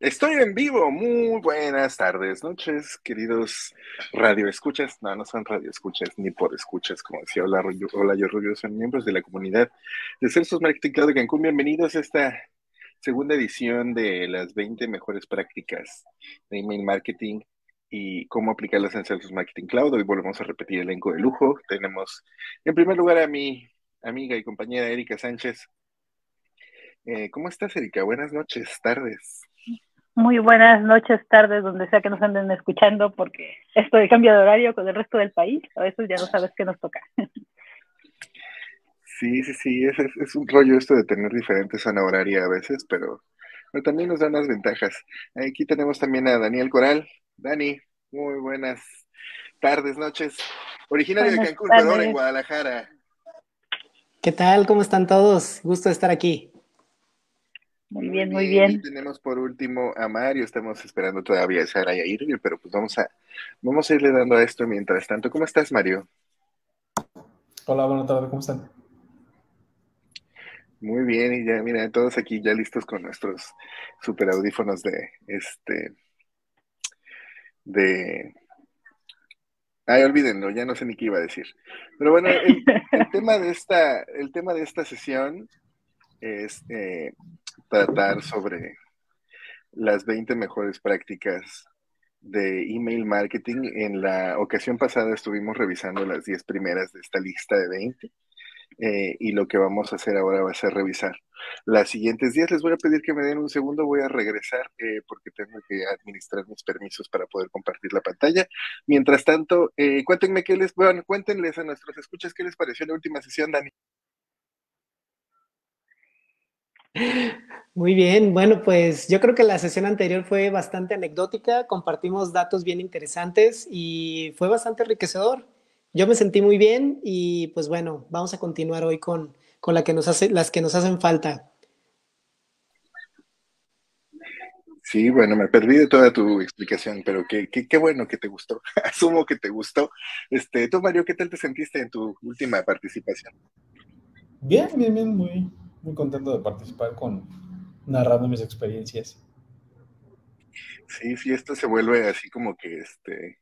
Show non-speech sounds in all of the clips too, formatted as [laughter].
Estoy en vivo. Muy buenas tardes, noches, queridos radio escuchas. No, no son radio escuchas ni por escuchas, como decía Hola, Hola yo Rubio, son miembros de la comunidad de Celsius Marketing Cloud de Cancún. Bienvenidos a esta segunda edición de las 20 mejores prácticas de email marketing y cómo aplicarlas en Celsius Marketing Cloud. Hoy volvemos a repetir el elenco de lujo. Tenemos en primer lugar a mi amiga y compañera Erika Sánchez. Eh, ¿Cómo estás, Erika? Buenas noches, tardes. Muy buenas noches, tardes, donde sea que nos anden escuchando, porque esto de cambio de horario con el resto del país, a veces ya no sabes qué nos toca. Sí, sí, sí, es, es, un rollo esto de tener diferentes zona horaria a veces, pero, pero también nos da unas ventajas. Aquí tenemos también a Daniel Coral. Dani, muy buenas tardes, noches. Originario de Cancún, pero en Guadalajara. ¿Qué tal? ¿Cómo están todos? Gusto de estar aquí. Muy bien, muy bien. tenemos por último a Mario, estamos esperando todavía a Sara y a Irving, pero pues vamos a, vamos a irle dando a esto mientras tanto. ¿Cómo estás, Mario? Hola, buenas tardes, ¿cómo están? Muy bien, y ya, mira, todos aquí ya listos con nuestros super audífonos de este de Ay, olvídenlo, ya no sé ni qué iba a decir. Pero bueno, el, el [laughs] tema de esta, el tema de esta sesión es eh, tratar sobre las 20 mejores prácticas de email marketing. En la ocasión pasada estuvimos revisando las 10 primeras de esta lista de 20. Eh, y lo que vamos a hacer ahora va a ser revisar las siguientes días. Les voy a pedir que me den un segundo, voy a regresar eh, porque tengo que administrar mis permisos para poder compartir la pantalla. Mientras tanto, cuéntenme qué les, bueno, cuéntenles a nuestros escuchas qué les pareció la última sesión, Dani. Muy bien, bueno, pues yo creo que la sesión anterior fue bastante anecdótica, compartimos datos bien interesantes y fue bastante enriquecedor. Yo me sentí muy bien y pues bueno, vamos a continuar hoy con, con la que nos hace, las que nos hacen falta. Sí, bueno, me perdí de toda tu explicación, pero qué, qué, qué, bueno que te gustó. [laughs] Asumo que te gustó. Este, tú, Mario, ¿qué tal te sentiste en tu última participación? Bien, bien, bien, muy, muy contento de participar con narrando mis experiencias. Sí, sí, esto se vuelve así como que este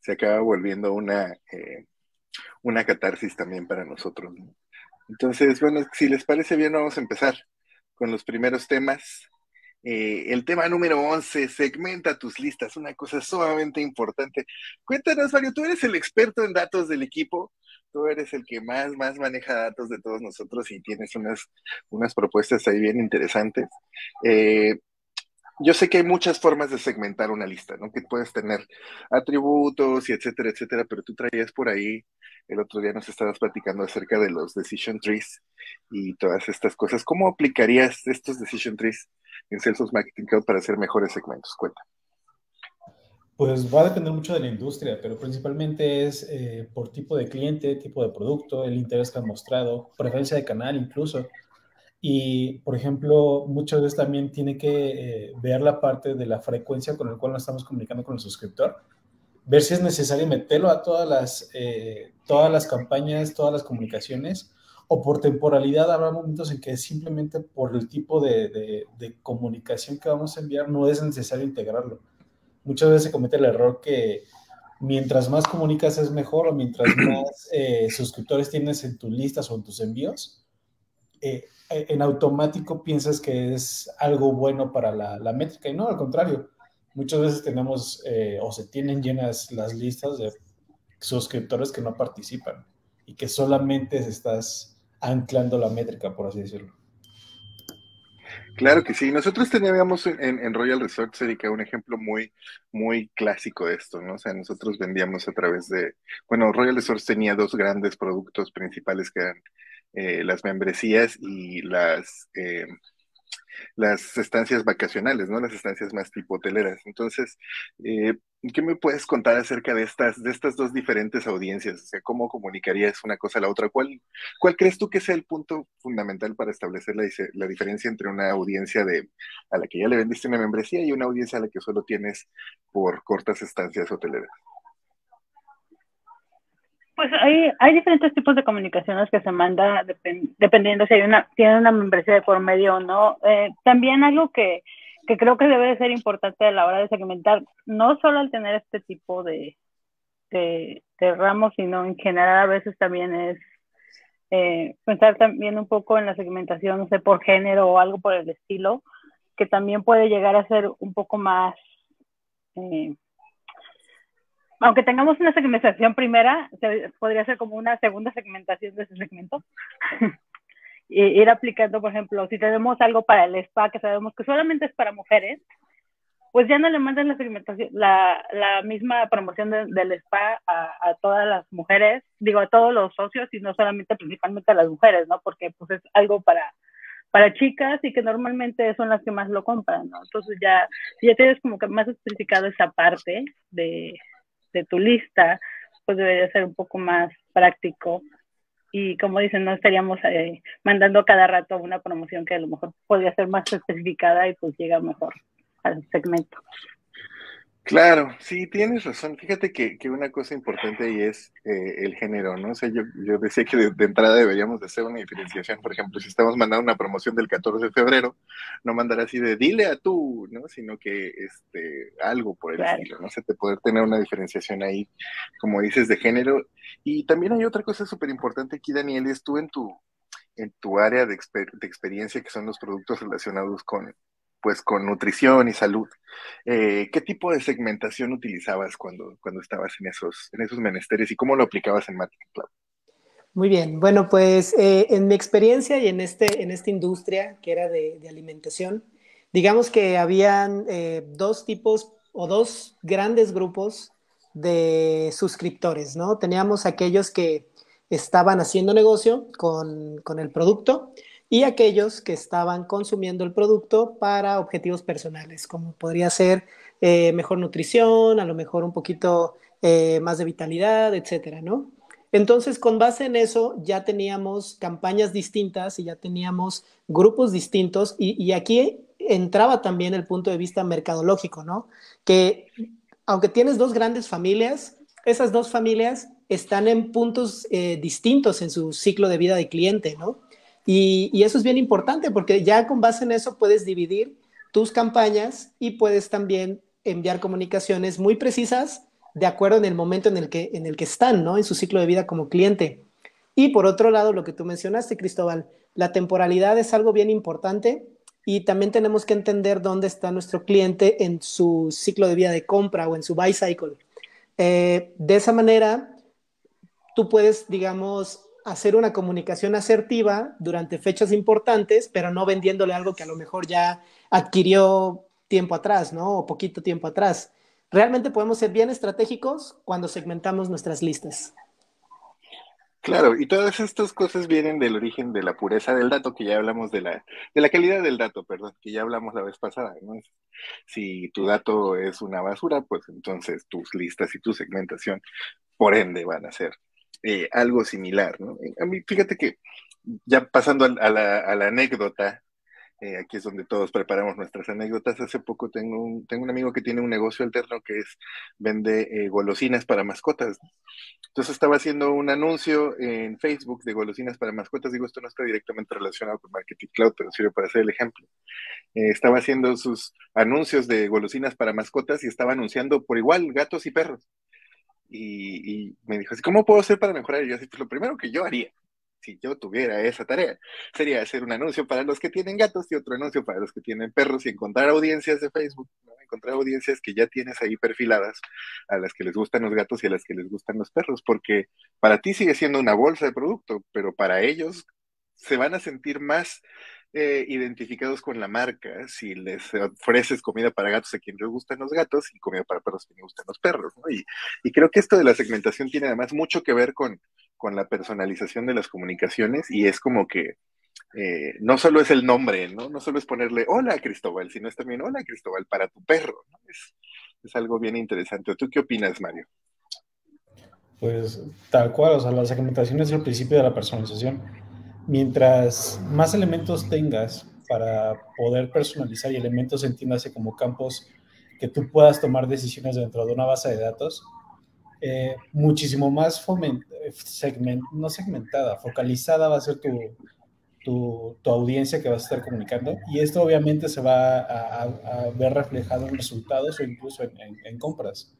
se acaba volviendo una, eh, una catarsis también para nosotros. Entonces, bueno, si les parece bien, vamos a empezar con los primeros temas. Eh, el tema número 11, segmenta tus listas, una cosa sumamente importante. Cuéntanos, Mario, tú eres el experto en datos del equipo tú eres el que más, más maneja datos de todos nosotros y tienes unas, unas propuestas ahí bien interesantes. Eh, yo sé que hay muchas formas de segmentar una lista, ¿no? Que puedes tener atributos y etcétera, etcétera, pero tú traías por ahí, el otro día nos estabas platicando acerca de los decision trees y todas estas cosas. ¿Cómo aplicarías estos decision trees en Salesforce Marketing Cloud para hacer mejores segmentos? Cuenta. Pues va a depender mucho de la industria, pero principalmente es eh, por tipo de cliente, tipo de producto, el interés que han mostrado, preferencia de canal incluso. Y, por ejemplo, muchas veces también tiene que eh, ver la parte de la frecuencia con la cual nos estamos comunicando con el suscriptor, ver si es necesario meterlo a todas las, eh, todas las campañas, todas las comunicaciones, o por temporalidad habrá momentos en que simplemente por el tipo de, de comunicación que vamos a enviar no es necesario integrarlo muchas veces se comete el error que mientras más comunicas es mejor o mientras [clears throat] más eh, suscriptores tienes en tus listas o en tus envíos, eh, en automático piensas que es algo bueno para la, métrica y no, al contrario. Muchas veces tenemos eh, o se tienen llenas las listas de suscriptores que no participan y que solamente estás anclando la métrica, por así decirlo. Claro que sí. Nosotros teníamos en, Royal Resort Erika, un ejemplo muy, muy clásico de esto, ¿no? O sea, nosotros vendíamos a través de, bueno, Royal Resort tenía dos grandes productos principales que eran eh, las membresías y las, eh, las estancias vacacionales, ¿no? Las estancias más tipo hoteleras. Entonces, eh, ¿qué me puedes contar acerca de estas, de estas dos diferentes audiencias? O sea, ¿cómo comunicarías una cosa a la otra? ¿Cuál, cuál crees tú que sea el punto fundamental para establecer la, la diferencia entre una audiencia de, a la que ya le vendiste una membresía y una audiencia a la que solo tienes por cortas estancias hoteleras? Pues hay, hay diferentes tipos de comunicaciones que se manda dependiendo si hay una, tiene una membresía de por medio o no. Eh, también algo que, que creo que debe ser importante a la hora de segmentar, no solo al tener este tipo de, de, ramos, sino en general a veces también es eh, pensar también un poco en la segmentación, no sé, por género o algo por el estilo, que también puede llegar a ser un poco más, eh, aunque tengamos una segmentación primera, podría ser como una segunda segmentación de ese segmento. [laughs] ir aplicando, por ejemplo, si tenemos algo para el spa que sabemos que solamente es para mujeres, pues ya no le mandan la segmentación, la, misma promoción del spa a, a, todas las mujeres, digo a todos los socios y no solamente principalmente a las mujeres, ¿no? Porque pues es algo para, para chicas y que normalmente son las que más lo compran, ¿no? Entonces ya, ya tienes como que más especificado esa parte de, de tu lista, pues debería ser un poco más práctico y como dicen, no estaríamos eh, mandando cada rato una promoción que a lo mejor podría ser más especificada y pues llega mejor al segmento. Claro, sí, tienes razón. Fíjate que, que una cosa importante ahí es eh, el género, ¿no? O sea, yo, yo decía que de, entrada deberíamos de hacer una diferenciación. Por ejemplo, si estamos mandando una promoción del 14 de febrero, no mandar así de dile a tú, ¿no? Sino que este, algo por el estilo, ¿no? Se te poder tener una diferenciación ahí, como dices, de género. Y también hay otra cosa súper importante aquí, Daniel, es tú en tu, en tu área de, de experiencia, que son los productos relacionados con, pues con nutrición y salud. Eh, ¿Qué tipo de segmentación utilizabas cuando, cuando estabas en esos, en esos menesteres y cómo lo aplicabas en Marketing Cloud? Muy bien, bueno, pues eh, en mi experiencia y en, este, en esta industria que era de, alimentación, digamos que habían eh, dos tipos o dos grandes grupos de suscriptores, ¿no? Teníamos aquellos que estaban haciendo negocio con, con el producto y aquellos que estaban consumiendo el producto para objetivos personales, como podría ser eh, mejor nutrición, a lo mejor un poquito eh, más de vitalidad, etcétera, ¿no? Entonces, con base en eso, ya teníamos campañas distintas y ya teníamos grupos distintos y, aquí entraba también el punto de vista mercadológico, ¿no? Que aunque tienes dos grandes familias, esas dos familias están en puntos eh, distintos en su ciclo de vida de cliente, ¿no? Y, eso es bien importante porque ya con base en eso puedes dividir tus campañas y puedes también enviar comunicaciones muy precisas de acuerdo en el momento en el que, en el que están, ¿no? En su ciclo de vida como cliente. Y por otro lado, lo que tú mencionaste, Cristóbal, la temporalidad es algo bien importante y también tenemos que entender dónde está nuestro cliente en su ciclo de vida de compra o en su buy cycle. Eh, de esa manera, tú puedes, digamos, hacer una comunicación asertiva durante fechas importantes, pero no vendiéndole algo que a lo mejor ya adquirió tiempo atrás, ¿no? O poquito tiempo atrás. Realmente podemos ser bien estratégicos cuando segmentamos nuestras listas. Claro, y todas estas cosas vienen del origen de la pureza del dato, que ya hablamos de la, de la calidad del dato, perdón, que ya hablamos la vez pasada, ¿no? Si tu dato es una basura, pues entonces tus listas y tu segmentación, por ende, van a ser eh, algo similar, ¿no? A mí, fíjate que ya pasando a, la, anécdota, eh, aquí es donde todos preparamos nuestras anécdotas. Hace poco tengo un, tengo un amigo que tiene un negocio alterno que es vende eh, golosinas para mascotas. Entonces estaba haciendo un anuncio en Facebook de golosinas para mascotas. Digo, esto no está directamente relacionado con Marketing Cloud, pero sirve para hacer el ejemplo. estaba haciendo sus anuncios de golosinas para mascotas y estaba anunciando por igual gatos y perros y, me dijo así, ¿cómo puedo hacer para mejorar? Y yo así, pues lo primero que yo haría, si yo tuviera esa tarea, sería hacer un anuncio para los que tienen gatos y otro anuncio para los que tienen perros y encontrar audiencias de Facebook, encontrar audiencias que ya tienes ahí perfiladas a las que les gustan los gatos y a las que les gustan los perros, porque para ti sigue siendo una bolsa de producto, pero para ellos se van a sentir más eh, identificados con la marca si les ofreces comida para gatos a quien les gustan los gatos y comida para perros a quien les gustan los perros. ¿no? Y, creo que esto de la segmentación tiene además mucho que ver con, con la personalización de las comunicaciones y es como que eh, no solo es el nombre, ¿no? No solo es ponerle hola Cristóbal, sino es también hola Cristóbal para tu perro. es algo bien interesante. ¿Tú qué opinas, Mario? Pues tal cual, o sea, la segmentación es el principio de la personalización mientras más elementos tengas para poder personalizar y elementos entiéndase como campos que tú puedas tomar decisiones dentro de una base de datos, eh, muchísimo más segment, no segmentada, focalizada va a ser tu, tu, audiencia que vas a estar comunicando y esto obviamente se va a, ver reflejado en resultados o incluso en, compras,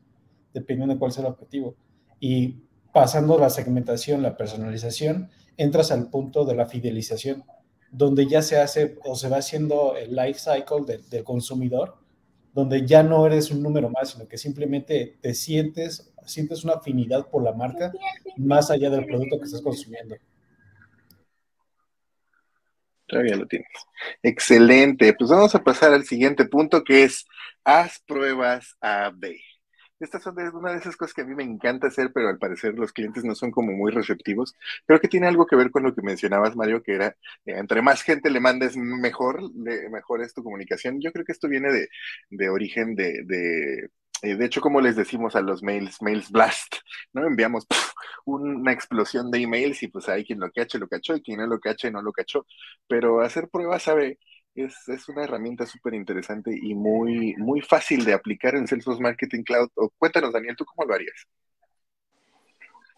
dependiendo de cuál sea el objetivo. Y pasando la segmentación, la personalización, entras al punto de la fidelización, donde ya se hace o se va haciendo el life cycle del consumidor, donde ya no eres un número más, sino que simplemente te sientes, sientes una afinidad por la marca más allá del producto que estás consumiendo. Todavía lo tienes. Excelente. Pues vamos a pasar al siguiente punto que es haz pruebas A-B. Estas son una de esas cosas que a mí me encanta hacer, pero al parecer los clientes no son como muy receptivos. Creo que tiene algo que ver con lo que mencionabas, Mario, que era, eh, entre más gente le mandes, mejor, mejor es tu comunicación. Yo creo que esto viene de, de origen de, de eh, de hecho, como les decimos a los mails, mails blast, ¿no? Enviamos una explosión de emails y pues hay quien lo cache, lo cachó, y quien no lo cache, no lo cachó. Pero hacer pruebas, sabe, es, es una herramienta súper interesante y muy, muy fácil de aplicar en Salesforce Marketing Cloud. Cuéntanos, Daniel, ¿tú cómo lo harías?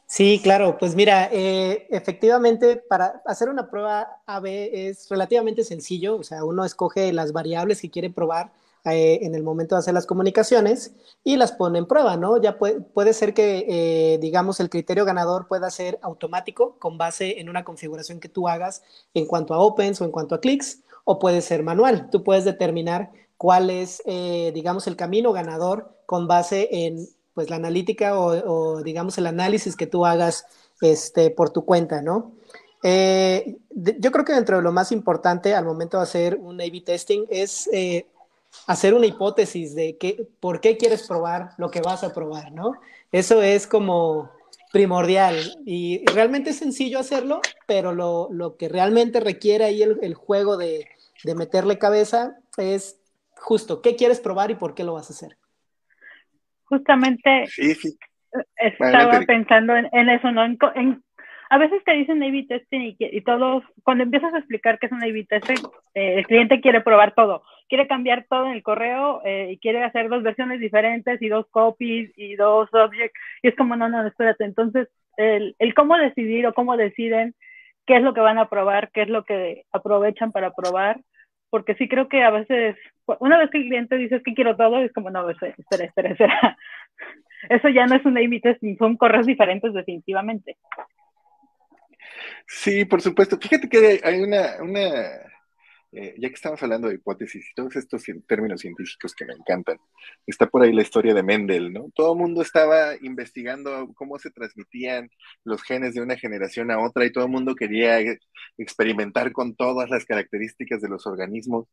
Sí, claro, pues mira, eh, efectivamente para hacer una prueba AB es relativamente sencillo, o sea, uno escoge las variables que quiere probar eh, en el momento de hacer las comunicaciones y las pone en prueba, ¿no? Ya puede, puede ser que, eh, digamos, el criterio ganador pueda ser automático con base en una configuración que tú hagas en cuanto a opens o en cuanto a clics, o puede ser manual. Tú puedes determinar cuál es, eh, digamos, el camino ganador con base en, pues, la analítica o, digamos, el análisis que tú hagas este, por tu cuenta, ¿no? yo creo que dentro de lo más importante al momento de hacer un A-B testing es hacer una hipótesis de que, por qué quieres probar lo que vas a probar, ¿no? Eso es como primordial y realmente es sencillo hacerlo, pero lo, lo que realmente requiere ahí el, el juego de, de, meterle cabeza es justo qué quieres probar y por qué lo vas a hacer. Justamente sí, sí. estaba pensando en, en, eso, ¿no? En, en a veces te dicen A-B testing y, y, todos, cuando empiezas a explicar qué es un A-B testing, eh, el cliente quiere probar todo, quiere cambiar todo en el correo eh, y quiere hacer dos versiones diferentes y dos copies y dos objects. Y es como, no, no, espérate. Entonces, el, el cómo decidir o cómo deciden qué es lo que van a probar, qué es lo que aprovechan para probar, porque sí creo que a veces, una vez que el cliente dice que quiero todo, es como, no, espera, espera, espera. [laughs] Eso ya no es un testing, son correos diferentes definitivamente. Sí, por supuesto. Fíjate que hay una, una eh, ya que estamos hablando de hipótesis y todos estos términos científicos que me encantan, está por ahí la historia de Mendel, ¿no? Todo el mundo estaba investigando cómo se transmitían los genes de una generación a otra y todo el mundo quería experimentar con todas las características de los organismos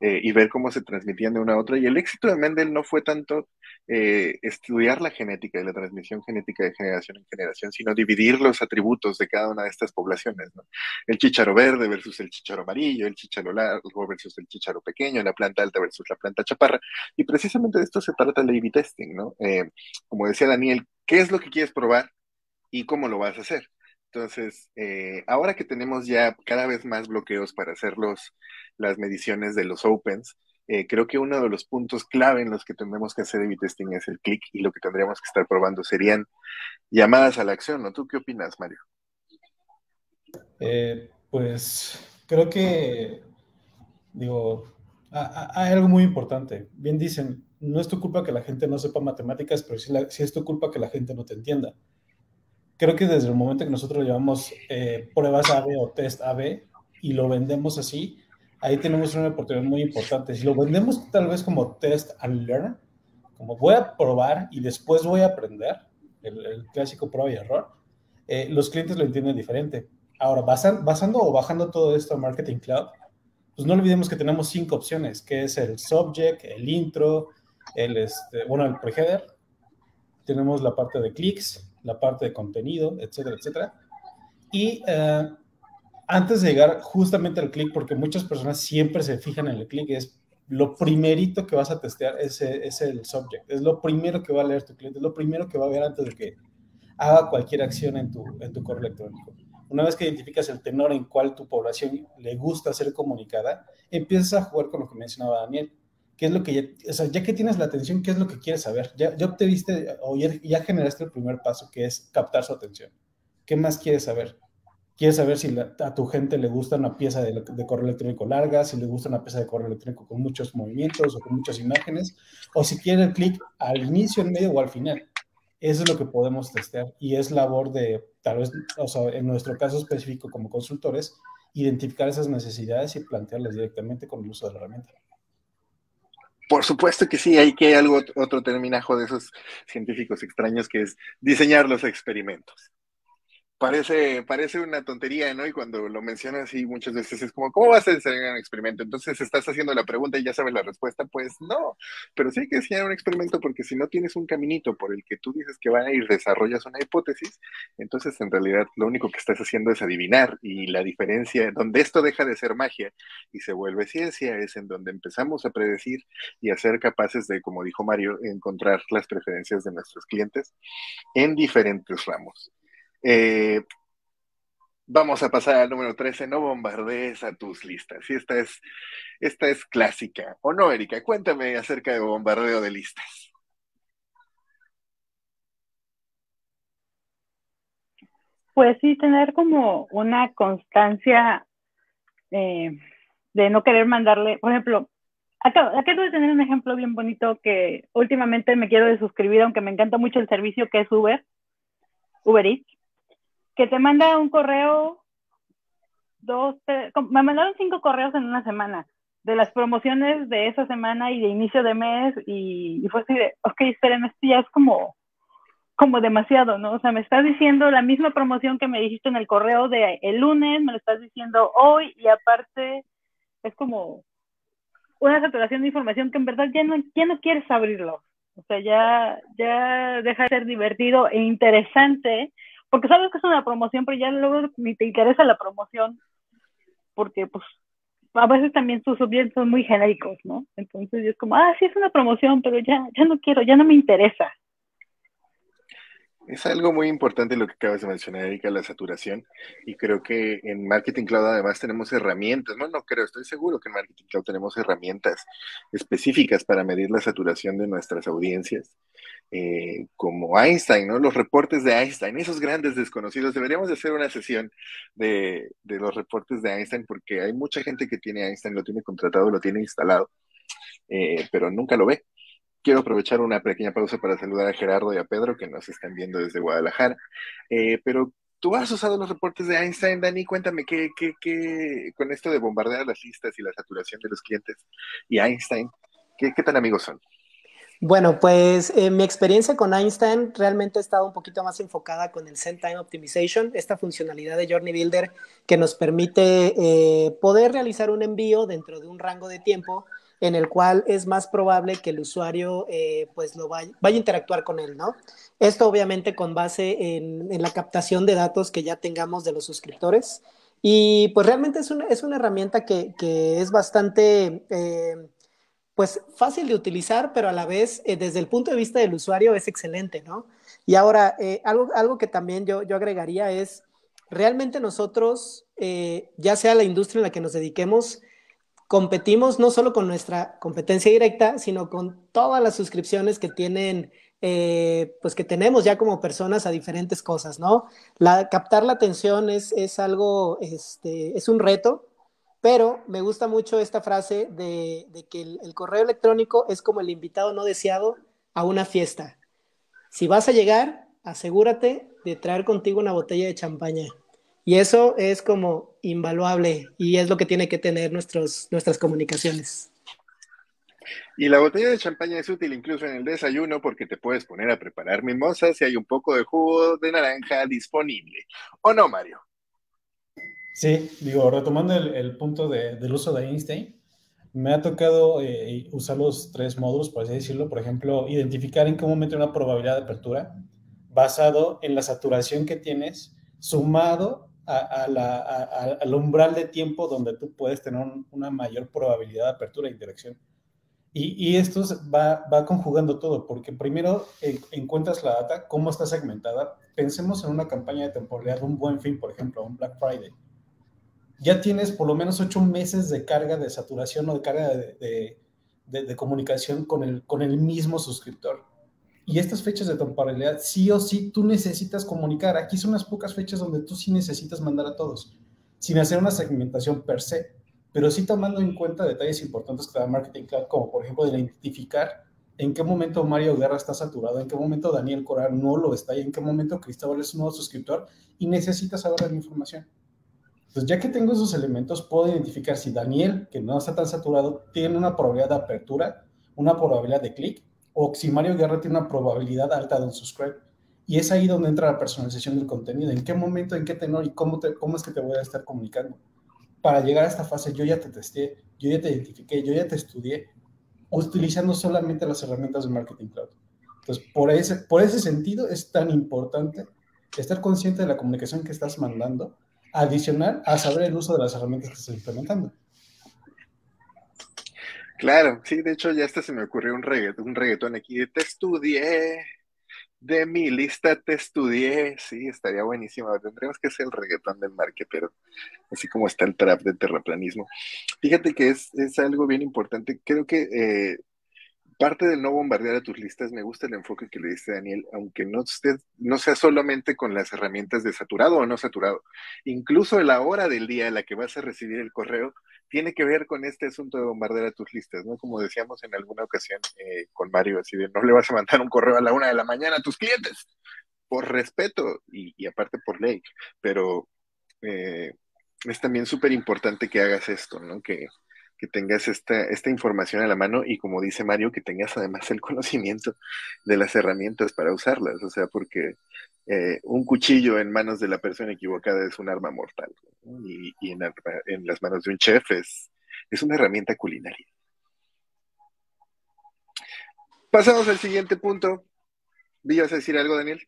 eh, y ver cómo se transmitían de una a otra. Y el éxito de Mendel no fue tanto eh, estudiar la genética y la transmisión genética de generación en generación, sino dividir los atributos de cada una de estas poblaciones, ¿no? El chicharo verde versus el chicharo amarillo, el chicharo largo versus el chicharo pequeño, la planta alta versus la planta chaparra. Y precisamente de esto se trata el A-B testing, ¿no? Eh, como decía Daniel, ¿qué es lo que quieres probar y cómo lo vas a hacer? Entonces, eh, ahora que tenemos ya cada vez más bloqueos para hacer los, las mediciones de los opens, eh, creo que uno de los puntos clave en los que tendremos que hacer A-B testing es el clic y lo que tendríamos que estar probando serían llamadas a la acción, ¿no? ¿Tú qué opinas, Mario? pues creo que Digo, hay algo muy importante. Bien dicen, no es tu culpa que la gente no sepa matemáticas, pero sí, es tu culpa que la gente no te entienda. Creo que desde el momento que nosotros llevamos eh, pruebas AB o test AB y lo vendemos así, ahí tenemos una oportunidad muy importante. Si lo vendemos tal vez como test and learn, como voy a probar y después voy a aprender, el, clásico prueba y error, eh, los clientes lo entienden diferente. Ahora, basando o bajando todo esto a Marketing Cloud, pues no olvidemos que tenemos cinco opciones, que es el subject, el intro, el, este, bueno, el preheader, tenemos la parte de clics, la parte de contenido, etcétera, etcétera. Y eh, antes de llegar justamente al clic, porque muchas personas siempre se fijan en el clic, es lo primerito que vas a testear es, es, el subject, es lo primero que va a leer tu cliente, es lo primero que va a ver antes de que haga cualquier acción en tu, en tu correo electrónico. Una vez que identificas el tenor en cual tu población le gusta ser comunicada, empiezas a jugar con lo que mencionaba Daniel. ¿Qué es lo que ya, o sea, ya que tienes la atención, qué es lo que quieres saber? Ya, ya obtuviste o ya, generaste el primer paso, que es captar su atención. ¿Qué más quieres saber? Quieres saber si a tu gente le gusta una pieza de, de, correo electrónico larga, si le gusta una pieza de correo electrónico con muchos movimientos o con muchas imágenes, o si quiere el clic al inicio, en medio o al final. Eso es lo que podemos testear y es labor de, tal vez, en nuestro caso específico como consultores, identificar esas necesidades y plantearlas directamente con el uso de la herramienta. Por supuesto que sí, hay que hay algo, otro terminajo de esos científicos extraños que es diseñar los experimentos parece, parece una tontería, ¿no? Y cuando lo mencionas así muchas veces es como, ¿cómo vas a diseñar un experimento? Entonces estás haciendo la pregunta y ya sabes la respuesta. Pues no, pero sí hay que diseñar un experimento porque si no tienes un caminito por el que tú dices que van a ir, desarrollas una hipótesis, entonces en realidad lo único que estás haciendo es adivinar y la diferencia, donde esto deja de ser magia y se vuelve ciencia, es en donde empezamos a predecir y a ser capaces de, como dijo Mario, encontrar las preferencias de nuestros clientes en diferentes ramos. Eh, vamos a pasar al número 13, no bombardees a tus listas. Y esta es, esta es clásica. ¿O no, Erika? Cuéntame acerca de bombardeo de listas. Pues sí, tener como una constancia eh, de no querer mandarle, por ejemplo, acá, acá de tener un ejemplo bien bonito que últimamente me quiero de suscribir, aunque me encanta mucho el servicio que es Uber, Uber Eats que te manda un correo, dos, me mandaron cinco correos en una semana de las promociones de esa semana y de inicio de mes y, fue así de, ok, esperen, esto ya es como, como demasiado, ¿no? O sea, me estás diciendo la misma promoción que me dijiste en el correo de el lunes, me lo estás diciendo hoy y aparte es como una saturación de información que en verdad ya no, ya no quieres abrirlo. O sea, ya, ya deja de ser divertido e interesante porque sabes que es una promoción, pero ya luego ni te interesa la promoción, porque pues a veces también sus objetos son muy genéricos, ¿no? Entonces es como, ah, sí es una promoción, pero ya, ya no quiero, ya no me interesa. Es algo muy importante lo que acabas de mencionar, Erika, la saturación. Y creo que en Marketing Cloud además tenemos herramientas. No, no creo, estoy seguro que en Marketing Cloud tenemos herramientas específicas para medir la saturación de nuestras audiencias. Eh, como Einstein, ¿no? Los reportes de Einstein, esos grandes desconocidos. Deberíamos de hacer una sesión de, de los reportes de Einstein porque hay mucha gente que tiene Einstein, lo tiene contratado, lo tiene instalado, eh, pero nunca lo ve quiero aprovechar una pequeña pausa para saludar a Gerardo y a Pedro que nos están viendo desde Guadalajara. Eh, pero tú has usado los reportes de Einstein, Dani. Cuéntame qué, qué, qué, con esto de bombardear las listas y la saturación de los clientes y Einstein, ¿qué, qué tan amigos son? Bueno, pues eh, mi experiencia con Einstein realmente ha estado un poquito más enfocada con el Send Time Optimization, esta funcionalidad de Journey Builder que nos permite eh, poder realizar un envío dentro de un rango de tiempo en el cual es más probable que el usuario eh, pues lo vaya, vaya, a interactuar con él, ¿no? Esto obviamente con base en, la captación de datos que ya tengamos de los suscriptores. Y pues realmente es una, es una herramienta que, es bastante eh, pues fácil de utilizar, pero a la vez eh, desde el punto de vista del usuario es excelente, ¿no? Y ahora, algo, algo que también yo, yo agregaría es, realmente nosotros, ya sea la industria en la que nos dediquemos, competimos no solo con nuestra competencia directa, sino con todas las suscripciones que tienen, eh, pues que tenemos ya como personas a diferentes cosas, ¿no? La, captar la atención es, es algo, este, es un reto, pero me gusta mucho esta frase de, que el, correo electrónico es como el invitado no deseado a una fiesta. Si vas a llegar, asegúrate de traer contigo una botella de champaña. Y eso es como invaluable y es lo que tiene que tener nuestros, nuestras comunicaciones. Y la botella de champaña es útil incluso en el desayuno porque te puedes poner a preparar mimosas si hay un poco de jugo de naranja disponible. ¿O no, Mario? Sí, digo, retomando el, punto del uso de Einstein, me ha tocado eh, usar los tres módulos, por así decirlo. Por ejemplo, identificar en qué momento una probabilidad de apertura basado en la saturación que tienes, sumado al umbral de tiempo donde tú puedes tener una mayor probabilidad de apertura e interacción. Y, esto va, va, conjugando todo, porque primero encuentras la data, cómo está segmentada. Pensemos en una campaña de temporalidad, un buen fin, por ejemplo, un Black Friday. Ya tienes por lo menos ocho meses de carga de saturación o de carga de, de, de, comunicación con el, con el mismo suscriptor. Y estas fechas de temporalidad, sí o sí, tú necesitas comunicar. Aquí son unas pocas fechas donde tú sí necesitas mandar a todos, sin hacer una segmentación per se, pero sí tomando en cuenta detalles importantes que da Marketing Cloud, como por ejemplo de identificar en qué momento Mario Guerra está saturado, en qué momento Daniel Corar no lo está y en qué momento Cristóbal es un nuevo suscriptor y necesitas saber la información. Entonces, ya que tengo esos elementos, puedo identificar si Daniel, que no está tan saturado, tiene una probabilidad de apertura, una probabilidad de clic, o si Mario Guerra tiene una probabilidad alta de un subscribe. Y es ahí donde entra la personalización del contenido. ¿En qué momento, en qué tenor y cómo, cómo es que te voy a estar comunicando? Para llegar a esta fase, yo ya te testé, yo ya te identifiqué, yo ya te estudié, utilizando solamente las herramientas de Marketing Cloud. Entonces, por ese, por ese sentido es tan importante estar consciente de la comunicación que estás mandando, adicional a saber el uso de las herramientas que estás implementando. Claro, sí, de hecho ya hasta se me ocurrió un reggaetón, un aquí de te estudié, de mi lista te estudié, sí, estaría buenísimo. Tendríamos que hacer el reggaetón del marque, pero así como está el trap de terraplanismo. Fíjate que es, es algo bien importante. Creo que eh, parte del no bombardear a tus listas, me gusta el enfoque que le diste Daniel, aunque no, usted, no sea solamente con las herramientas de saturado o no saturado, incluso la hora del día en la que vas a recibir el correo tiene que ver con este asunto de bombardear a tus listas, ¿no? Como decíamos en alguna ocasión eh, con Mario, así de no le vas a mandar un correo a la una de la mañana a tus clientes, por respeto y, aparte por ley, pero eh, es también súper importante que hagas esto, ¿no? Que, que tengas esta, esta información a la mano y como dice Mario, que tengas además el [laughs] conocimiento de las herramientas para usarlas, o sea, porque eh, un cuchillo en manos de la persona equivocada es un arma mortal y, en, en, las manos de un chef es, es una herramienta culinaria. Pasamos al siguiente punto. ¿Vías a decir algo, Daniel?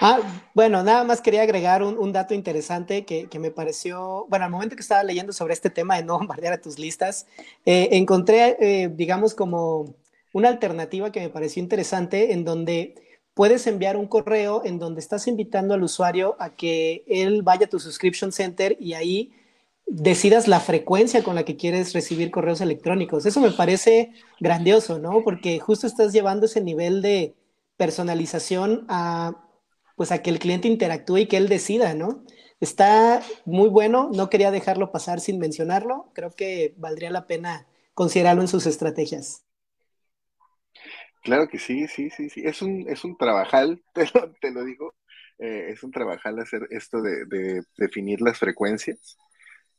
Ah, bueno, nada más quería agregar un, dato interesante que, me pareció, bueno, al momento que estaba leyendo sobre este tema de no [laughs] bombardear a tus listas, eh, encontré, eh, digamos, como una alternativa que me pareció interesante en donde puedes enviar un correo en donde estás invitando al usuario a que él vaya a tu subscription center y ahí decidas la frecuencia con la que quieres recibir correos electrónicos. Eso me parece grandioso, ¿no? Porque justo estás llevando ese nivel de personalización a pues a que el cliente interactúe y que él decida, ¿no? Está muy bueno, no quería dejarlo pasar sin mencionarlo, creo que valdría la pena considerarlo en sus estrategias. Claro que sí, sí, sí, sí, es un, es un trabajal, [laughs] te lo, digo, eh, es un trabajal hacer esto de, definir las frecuencias.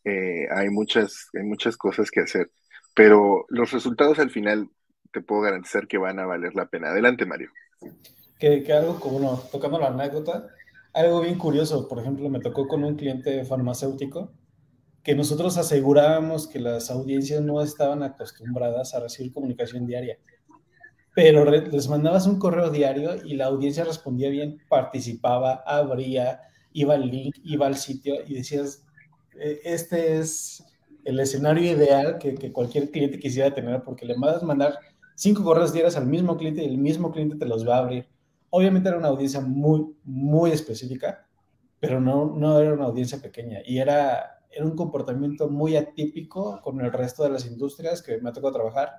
Eh, hay, muchas, hay muchas cosas que hacer, pero los resultados al final te puedo garantizar que van a valer la pena. Adelante, Mario que, algo como, tocando la anécdota, algo bien curioso, por ejemplo, me tocó con un cliente farmacéutico que nosotros asegurábamos que las audiencias no estaban acostumbradas a recibir comunicación diaria, pero les mandabas un correo diario y la audiencia respondía bien, participaba, abría, iba al link, iba al sitio y decías, e, este es el escenario ideal que, que cualquier cliente quisiera tener porque le mandas mandar cinco correos diarios al mismo cliente y el mismo cliente te los va a abrir Obviamente era una audiencia muy, muy específica, pero no, no era una audiencia pequeña y era, era un comportamiento muy atípico con el resto de las industrias que me ha tocado trabajar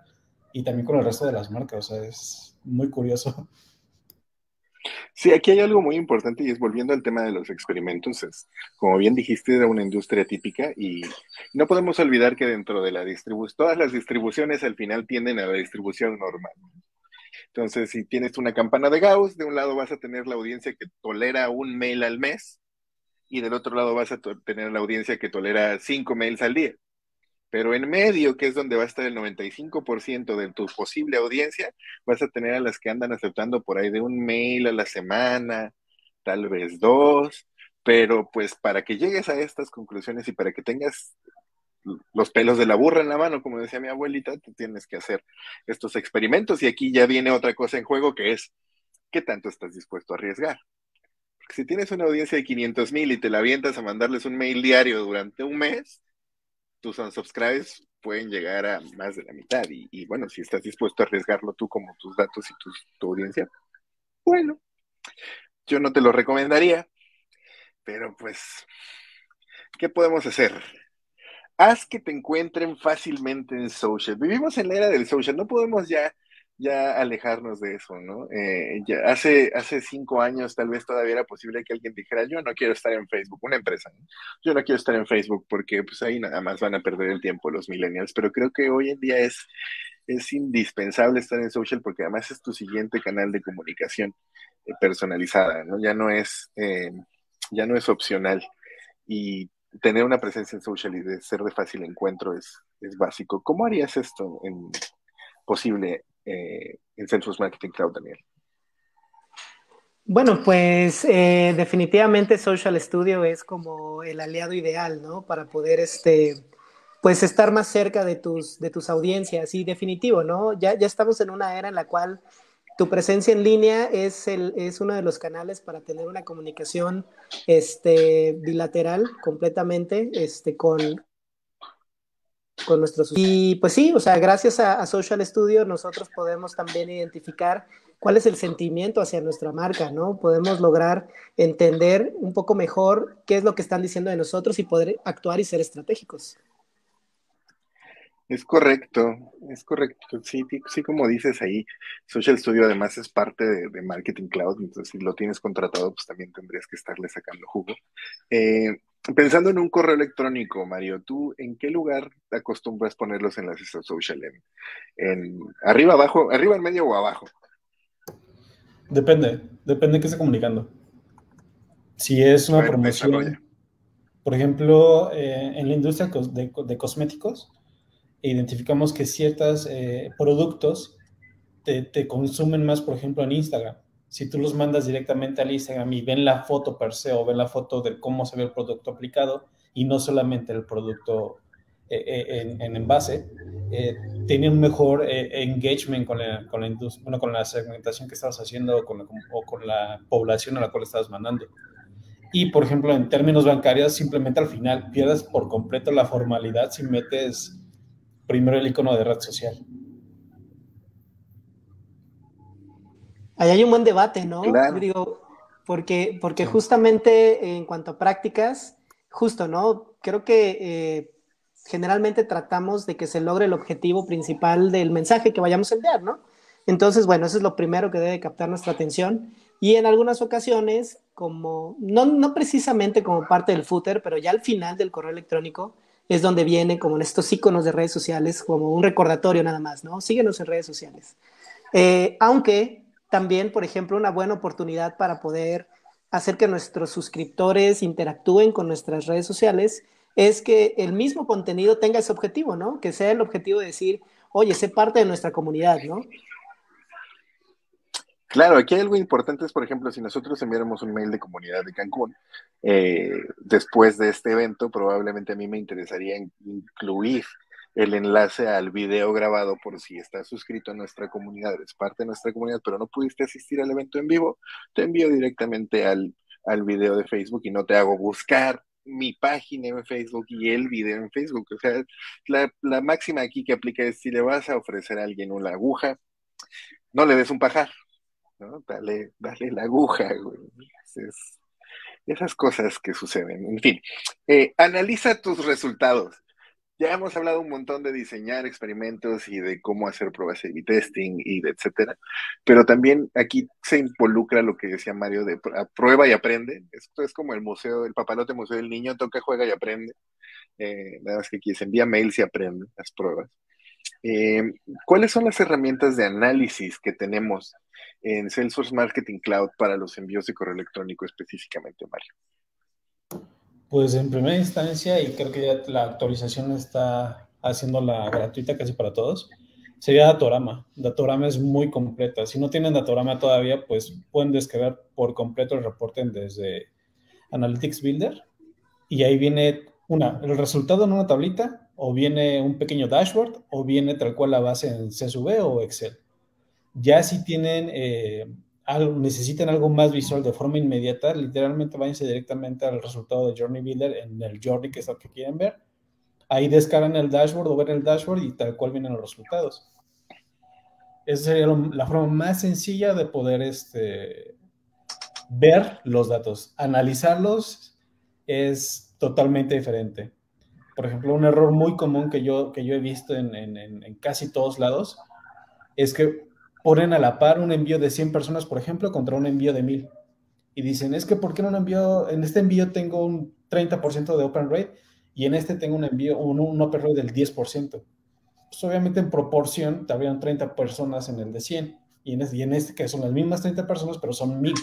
y también con el resto de las marcas. O sea, es muy curioso. Sí, aquí hay algo muy importante y es volviendo al tema de los experimentos, es, como bien dijiste, era una industria típica y no podemos olvidar que dentro de la distribución, todas las distribuciones al final tienden a la distribución normal. Entonces, si tienes una campana de Gauss, de un lado vas a tener la audiencia que tolera un mail al mes y del otro lado vas a tener la audiencia que tolera cinco mails al día. Pero en medio, que es donde va a estar el 95% de tu posible audiencia, vas a tener a las que andan aceptando por ahí de un mail a la semana, tal vez dos, pero pues para que llegues a estas conclusiones y para que tengas los pelos de la burra en la mano, como decía mi abuelita, tienes que hacer estos experimentos y aquí ya viene otra cosa en juego que es, ¿qué tanto estás dispuesto a arriesgar? Si tienes una audiencia de 500 mil y te la avientas a mandarles un mail diario durante un mes, tus unsubscribes pueden llegar a más de la mitad y, bueno, si estás dispuesto a arriesgarlo tú como tus datos y tu audiencia, bueno, yo no te lo recomendaría, pero pues, ¿qué podemos hacer? Haz que te encuentren fácilmente en social. Vivimos en la era del social, no podemos ya ya alejarnos de eso, ¿no? Eh, ya hace, hace cinco años tal vez todavía era posible que alguien dijera, yo no quiero estar en Facebook, una empresa, yo no quiero estar en Facebook porque pues ahí nada más van a perder el tiempo los millennials, pero creo que hoy en día es, es indispensable estar en social porque además es tu siguiente canal de comunicación eh, personalizada, ¿no? Ya no es, eh, ya no es opcional y tener una presencia en social y de ser de fácil encuentro es, es básico. ¿Cómo harías esto en posible eh, en Salesforce Marketing Cloud, Daniel? Bueno, pues eh, definitivamente Social Studio es como el aliado ideal, ¿no? Para poder, este, pues estar más cerca de tus, de tus audiencias. Y definitivo, ¿no? Ya, ya estamos en una era en la cual tu presencia en línea es, el, es uno de los canales para tener una comunicación este, bilateral completamente este, con, con nuestros... Y pues sí, o sea, gracias a, Social Studio nosotros podemos también identificar cuál es el sentimiento hacia nuestra marca, ¿no? Podemos lograr entender un poco mejor qué es lo que están diciendo de nosotros y poder actuar y ser estratégicos. Es correcto, es correcto. Sí, sí, como dices ahí, Social Studio además es parte de, Marketing Cloud, entonces si lo tienes contratado, pues también tendrías que estarle sacando jugo. Eh, Pensando en un correo electrónico, Mario, ¿tú en qué lugar te acostumbras poner los enlaces a social? ¿En, arriba, abajo, arriba, en medio o abajo? Depende, depende de qué esté comunicando. Si es una promoción, por ejemplo, eh, en la industria de, cosméticos, identificamos que ciertos eh, productos te consumen más, por ejemplo, en Instagram si tú los mandas directamente al Instagram y ven la foto per se o ven la foto de cómo se ve el producto aplicado y no solamente el producto eh, eh, en, envase, eh, tiene un mejor engagement con la, con la bueno, con la segmentación que estabas haciendo o con, la, o con la población a la cual estabas mandando. Y, por ejemplo, en términos bancarios, simplemente al final pierdes por completo la formalidad si metes primero el icono de red social. Ahí hay un buen debate, ¿no? Digo, porque, porque justamente en cuanto a prácticas, justo, ¿no? Creo que eh, generalmente tratamos de que se logre el objetivo principal del mensaje que vayamos a enviar, ¿no? Entonces, bueno, eso es lo primero que debe captar nuestra atención. Y en algunas ocasiones, como, no, no precisamente como parte del footer, pero ya al final del correo electrónico, es donde viene como en estos iconos de redes sociales, como un recordatorio nada más, ¿no? Síguenos en redes sociales. Eh, aunque también, por ejemplo, una buena oportunidad para poder hacer que nuestros suscriptores interactúen con nuestras redes sociales es que el mismo contenido tenga ese objetivo, ¿no? Que sea el objetivo de decir, oye, sé parte de nuestra comunidad, ¿no? Claro, aquí hay algo importante, es por ejemplo, si nosotros enviáramos un mail de comunidad de Cancún, eh, después de este evento, probablemente a mí me interesaría incluir el enlace al video grabado por si estás suscrito a nuestra comunidad, eres parte de nuestra comunidad, pero no pudiste asistir al evento en vivo, te envío directamente al, al video de Facebook y no te hago buscar mi página en Facebook y el video en Facebook. O sea, la, la máxima aquí que aplica es si le vas a ofrecer a alguien una aguja, no le des un pajar, ¿no? Dale, dale la aguja, güey. esas cosas que suceden. En fin, eh, analiza tus resultados ya hemos hablado un montón de diseñar experimentos y de cómo hacer pruebas A-B testing y de etcétera, pero también aquí se involucra lo que decía Mario de prueba y aprende. Esto es como el museo, el papalote museo del niño, toca, juega y aprende. Eh, nada más que aquí se envía mails y aprende las pruebas. Eh, ¿Cuáles son las herramientas de análisis que tenemos en Salesforce Marketing Cloud para los envíos de correo electrónico específicamente, Mario? Pues en primera instancia, y creo que ya la actualización está haciéndola gratuita casi para todos, sería Datorama. Datorama es muy completa. Si no tienen Datorama todavía, pues pueden descargar por completo el reporte desde Analytics Builder y ahí viene una, el resultado en una tablita, o viene un pequeño dashboard, o viene tal cual la base en CSV o Excel. Ya si tienen eh, necesitan algo más visual de forma inmediata, literalmente váyanse directamente al resultado de Journey Builder en el Journey, que es lo que quieren ver. Ahí descargan el dashboard o ven el dashboard y tal cual vienen los resultados. Esa sería la forma más sencilla de poder este, ver los datos. Analizarlos es totalmente diferente. Por ejemplo, un error muy común que yo, que yo he visto en, en, en casi todos lados es que ponen a la par un envío de 100 personas, por ejemplo, contra un envío de 1000. Y dicen, es que ¿por qué no envío? En este envío tengo un 30% de open rate y en este tengo un envío, un, open rate del 10%. Pues obviamente en proporción te habrían 30 personas en el de 100 y en, este, y en este que son las mismas 30 personas, pero son 1000.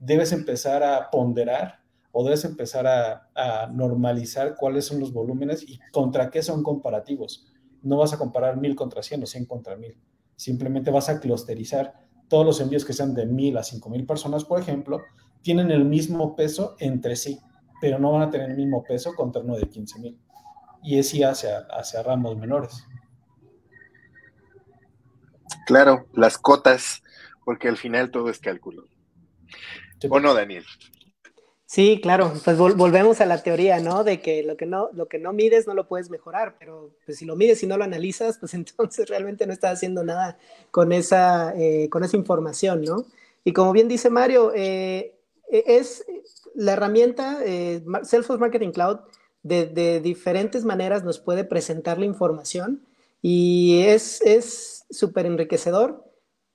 Debes empezar a ponderar debes empezar a, a, normalizar cuáles son los volúmenes y contra qué son comparativos. No vas a comparar 1000 contra 100 o 100 contra 1000. Simplemente vas a clusterizar todos los envíos que sean de 1000 a 5000 personas, por ejemplo, tienen el mismo peso entre sí, pero no van a tener el mismo peso contra uno de 15000. Y es hacia, hacia ramos menores. Claro, las cotas, porque al final todo es cálculo. ¿O no, Daniel? Sí, claro, pues vol volvemos a la teoría, ¿no? De que lo que no, lo que no mides no lo puedes mejorar, pero pues si lo mides y no lo analizas, pues [laughs] entonces realmente no estás haciendo nada con esa, eh, con esa información, ¿no? Y como bien dice Mario, eh, e, es la herramienta eh, Salesforce Marketing Cloud de, de, diferentes maneras nos puede presentar la información y es súper enriquecedor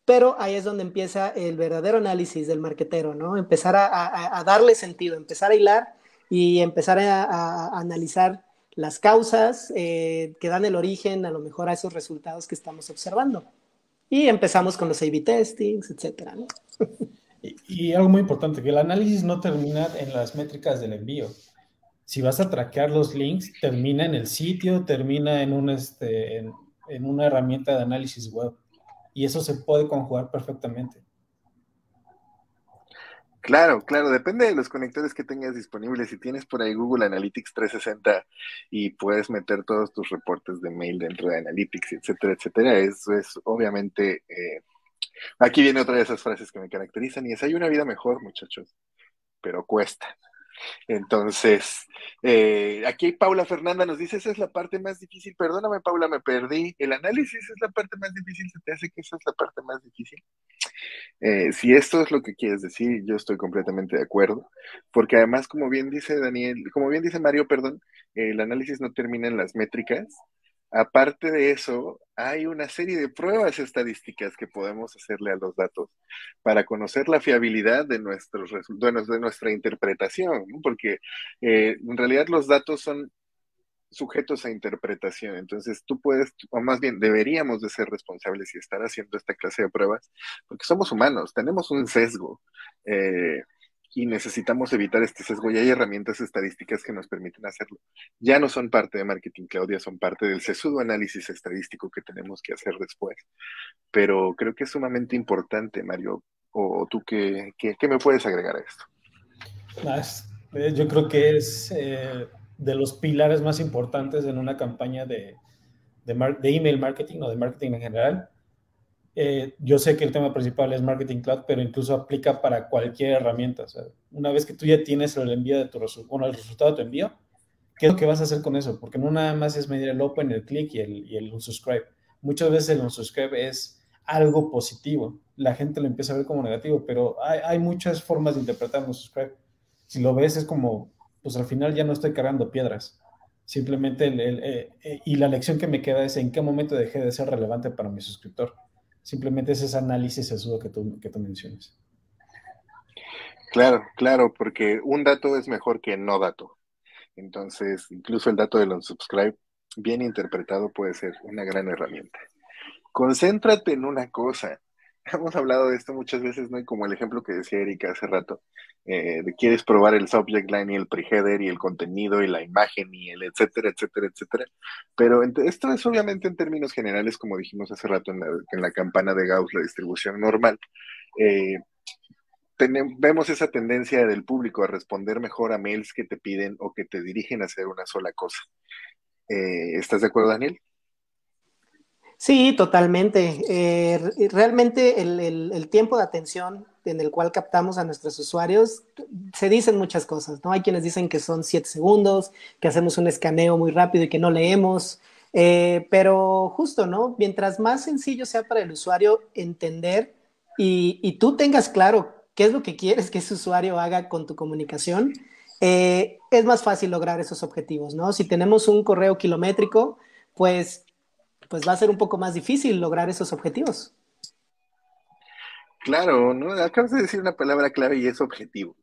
pero ahí es donde empieza el verdadero análisis del marquetero, ¿no? Empezar a, a, a darle sentido, empezar a hilar y empezar a, a analizar las causas eh, que dan el origen a lo mejor a esos resultados que estamos observando. Y empezamos con los A-B testings, etcétera, ¿no? y, y, algo muy importante, que el análisis no termina en las métricas del envío. Si vas a traquear los links, termina en el sitio, termina en, un, este, en, en una herramienta de análisis web y eso se puede conjugar perfectamente. Claro, claro, depende de los conectores que tengas disponibles. Si tienes por ahí Google Analytics 360 y puedes meter todos tus reportes de mail dentro de Analytics, etcétera, etcétera, eso es obviamente... Eh, aquí viene otra de esas frases que me caracterizan y es, hay una vida mejor, muchachos, pero cuesta. Entonces, eh, aquí Paula Fernanda nos dice, esa es la parte más difícil. Perdóname, Paula, me perdí. El análisis es la parte más difícil. ¿Se te hace que esa es la parte más difícil? Eh, si esto es lo que quieres decir, yo estoy completamente de acuerdo. Porque además, como bien dice Daniel, como bien dice Mario, perdón, el análisis no termina en las métricas, Aparte de eso, hay una serie de pruebas estadísticas que podemos hacerle a los datos para conocer la fiabilidad de, nuestros, de nuestra interpretación, porque eh, en realidad los datos son sujetos a interpretación. Entonces tú puedes, o más bien deberíamos de ser responsables y estar haciendo esta clase de pruebas, porque somos humanos, tenemos un sesgo. Eh, y necesitamos evitar este sesgo y hay herramientas estadísticas que nos permiten hacerlo. Ya no son parte de Marketing Cloud, ya son parte del sesudo análisis estadístico que tenemos que hacer después. Pero creo que es sumamente importante, Mario. ¿O tú qué, me puedes agregar a esto? Más, eh, yo creo que es eh, de los pilares más importantes en una campaña de, de, de email marketing o de marketing en general eh, yo sé que el tema principal es Marketing Cloud, pero incluso aplica para cualquier herramienta. O sea, una vez que tú ya tienes el envío de tu bueno, el resultado de tu envío, ¿qué es lo que vas a hacer con eso? Porque no nada más es medir el open, el click y el, y el unsubscribe. Muchas veces el unsubscribe es algo positivo. La gente lo empieza a ver como negativo, pero hay, hay muchas formas de interpretar un unsubscribe. Si lo ves es como, pues al final ya no estoy cargando piedras. Simplemente, el, el, eh, eh, y la lección que me queda es en qué momento dejé de ser relevante para mi suscriptor Simplemente es ese análisis eso que tú, que tú mencionas. Claro, claro, porque un dato es mejor que no dato. Entonces, incluso el dato del unsubscribe, bien interpretado, puede ser una gran herramienta. Concéntrate en una cosa. [laughs] Hemos hablado de esto muchas veces, ¿no? Y como el ejemplo que decía Erika hace rato, eh, de quieres probar el subject line y el preheader y el contenido y la imagen y el etcétera, etcétera, etcétera. Pero esto es obviamente en términos generales, como dijimos hace rato en la, en la campana de Gauss, la distribución normal. Eh, vemos esa tendencia del público a responder mejor a mails que te piden o que te dirigen a hacer una sola cosa. Eh, ¿Estás de acuerdo, Daniel? Sí, totalmente. Eh, realmente el, tiempo de atención en el cual captamos a nuestros usuarios, se dicen muchas cosas, ¿no? Hay quienes dicen que son siete segundos, que hacemos un escaneo muy rápido y que no leemos, eh, pero justo, ¿no? Mientras más sencillo sea para el usuario entender y, y, tú tengas claro qué es lo que quieres que ese usuario haga con tu comunicación, eh, es más fácil lograr esos objetivos, ¿no? Si tenemos un correo kilométrico, pues pues va a ser un poco más difícil lograr esos objetivos. Claro, ¿no? Acabas de decir una palabra clave y es objetivo.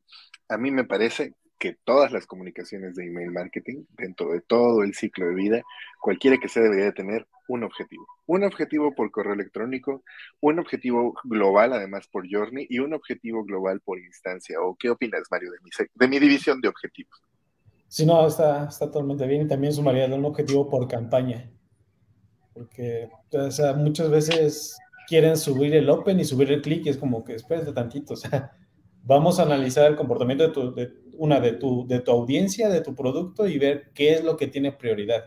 A mí me parece que todas las comunicaciones de email marketing, dentro de todo el ciclo de vida, cualquiera que sea debería tener un objetivo. Un objetivo por correo electrónico, un objetivo global además por Journey y un objetivo global por instancia. ¿O qué opinas, Mario, de mi, de mi división de objetivos? Sí, no, está, está totalmente bien y también sumaría un objetivo por campaña. Porque muchas veces quieren subir el open y subir el click y es como que espérate tantito, o sea, [laughs] vamos a analizar el comportamiento de, tu, de una de tu, de tu audiencia, de tu producto y ver qué es lo que tiene prioridad.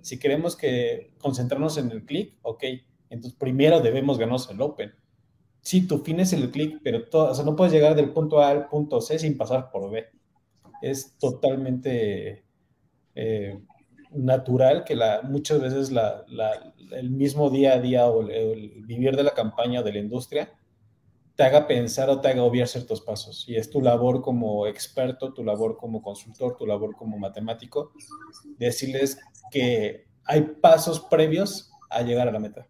Si queremos que concentrarnos en el click, ok, entonces primero debemos ganarnos el open. Sí, tu fin es el click, pero no puedes llegar del punto A al punto C sin pasar por B. Es totalmente eh, natural que la, muchas veces la, el mismo día a día o el, vivir de la campaña o de la industria te haga pensar o te haga obviar ciertos pasos. Y es tu labor como experto, tu labor como consultor, tu labor como matemático, decirles que hay pasos previos a llegar a la meta.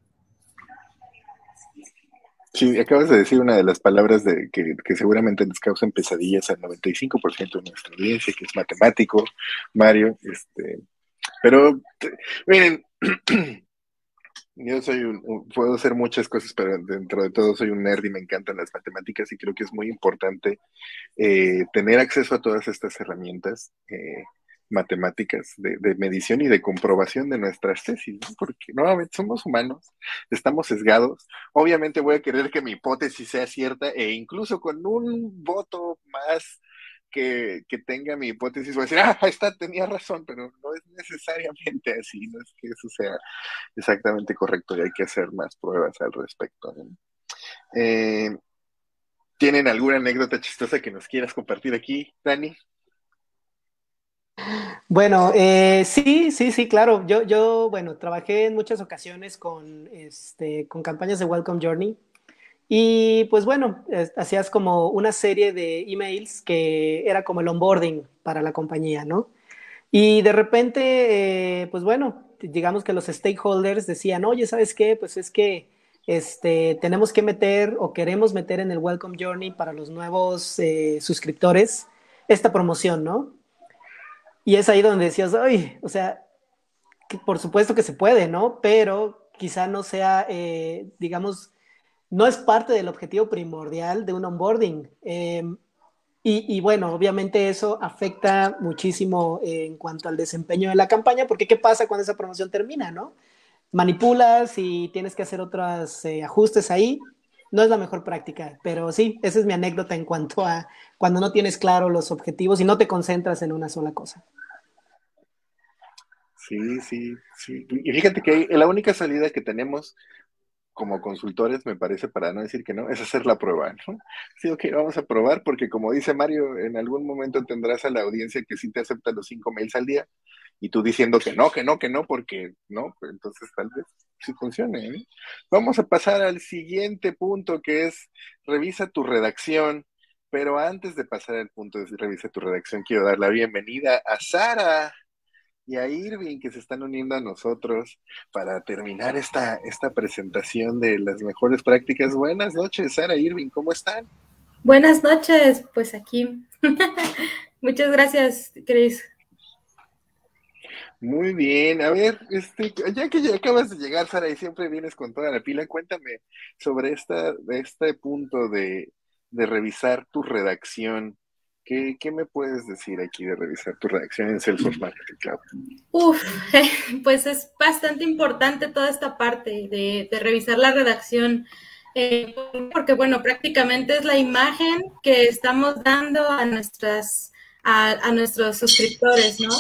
Sí, acabas de decir una de las palabras de, que, que seguramente nos causan pesadillas al 95% de nuestra audiencia, que es matemático, Mario. Este, pero, miren, [clears throat] yo soy un, puedo hacer muchas cosas, pero dentro de todo soy un nerd y me encantan las matemáticas y creo que es muy importante eh, tener acceso a todas estas herramientas eh, matemáticas de, medición y de comprobación de nuestras tesis, porque nuevamente somos humanos, estamos sesgados. Obviamente voy a querer que mi hipótesis sea cierta e incluso con un voto más que, tenga mi hipótesis, voy a decir, ah, está, tenía razón, pero no es necesariamente así, no es que eso sea exactamente correcto y hay que hacer más pruebas al respecto. Eh, ¿Tienen alguna anécdota chistosa que nos quieras compartir aquí, Dani? Bueno, eh, sí, sí, sí, claro. Yo, yo, bueno, trabajé en muchas ocasiones con, este, con campañas de Welcome Journey y pues bueno, hacías como una serie de emails que era como el onboarding para la compañía, ¿no? Y de repente, eh, pues bueno, digamos que los stakeholders decían, oye, ¿sabes qué? Pues es que este, tenemos que meter o queremos meter en el Welcome Journey para los nuevos eh, suscriptores esta promoción, ¿no? Y es ahí donde decías, ay, o sea, por supuesto que se puede, ¿no? Pero quizá no sea, eh, digamos, no es parte del objetivo primordial de un onboarding. Em, y, bueno, obviamente eso afecta muchísimo en cuanto al desempeño de la campaña, porque ¿qué pasa cuando esa promoción termina, no? Manipulas y tienes que hacer otros eh, ajustes ahí. No es la mejor práctica, pero sí, esa es mi anécdota en cuanto a cuando no tienes claro los objetivos y no te concentras en una sola cosa. Sí, sí, sí. Y fíjate que la única salida que tenemos como consultores, me parece, para no decir que no, es hacer la prueba, ¿no? Sí, ok, vamos a probar, porque como dice Mario, en algún momento tendrás a la audiencia que sí te acepta los cinco mails al día, y tú diciendo que no, que no, que no, porque no, pues entonces tal vez sí funcione. ¿eh? Vamos a pasar al siguiente punto, que es revisa tu redacción. Pero antes de pasar al punto de revisa tu redacción, quiero dar la bienvenida a Sara y a Irving que se están uniendo a nosotros para terminar esta, esta presentación de las mejores prácticas. Buenas noches, Sara Irving, ¿cómo están? Buenas noches, pues aquí. [laughs] Muchas gracias, Cris. Muy bien, a ver, este, ya que ya acabas de llegar, Sara, y siempre vienes con toda la pila, cuéntame sobre esta, este punto de, de revisar tu redacción ¿Qué, me puedes decir aquí de revisar tu redacción en Salesforce Marketing Cloud? Uf, [laughs] pues es bastante importante toda esta parte de, revisar la redacción, eh, porque bueno, prácticamente es la imagen que estamos dando a nuestras a, nuestros suscriptores, ¿no?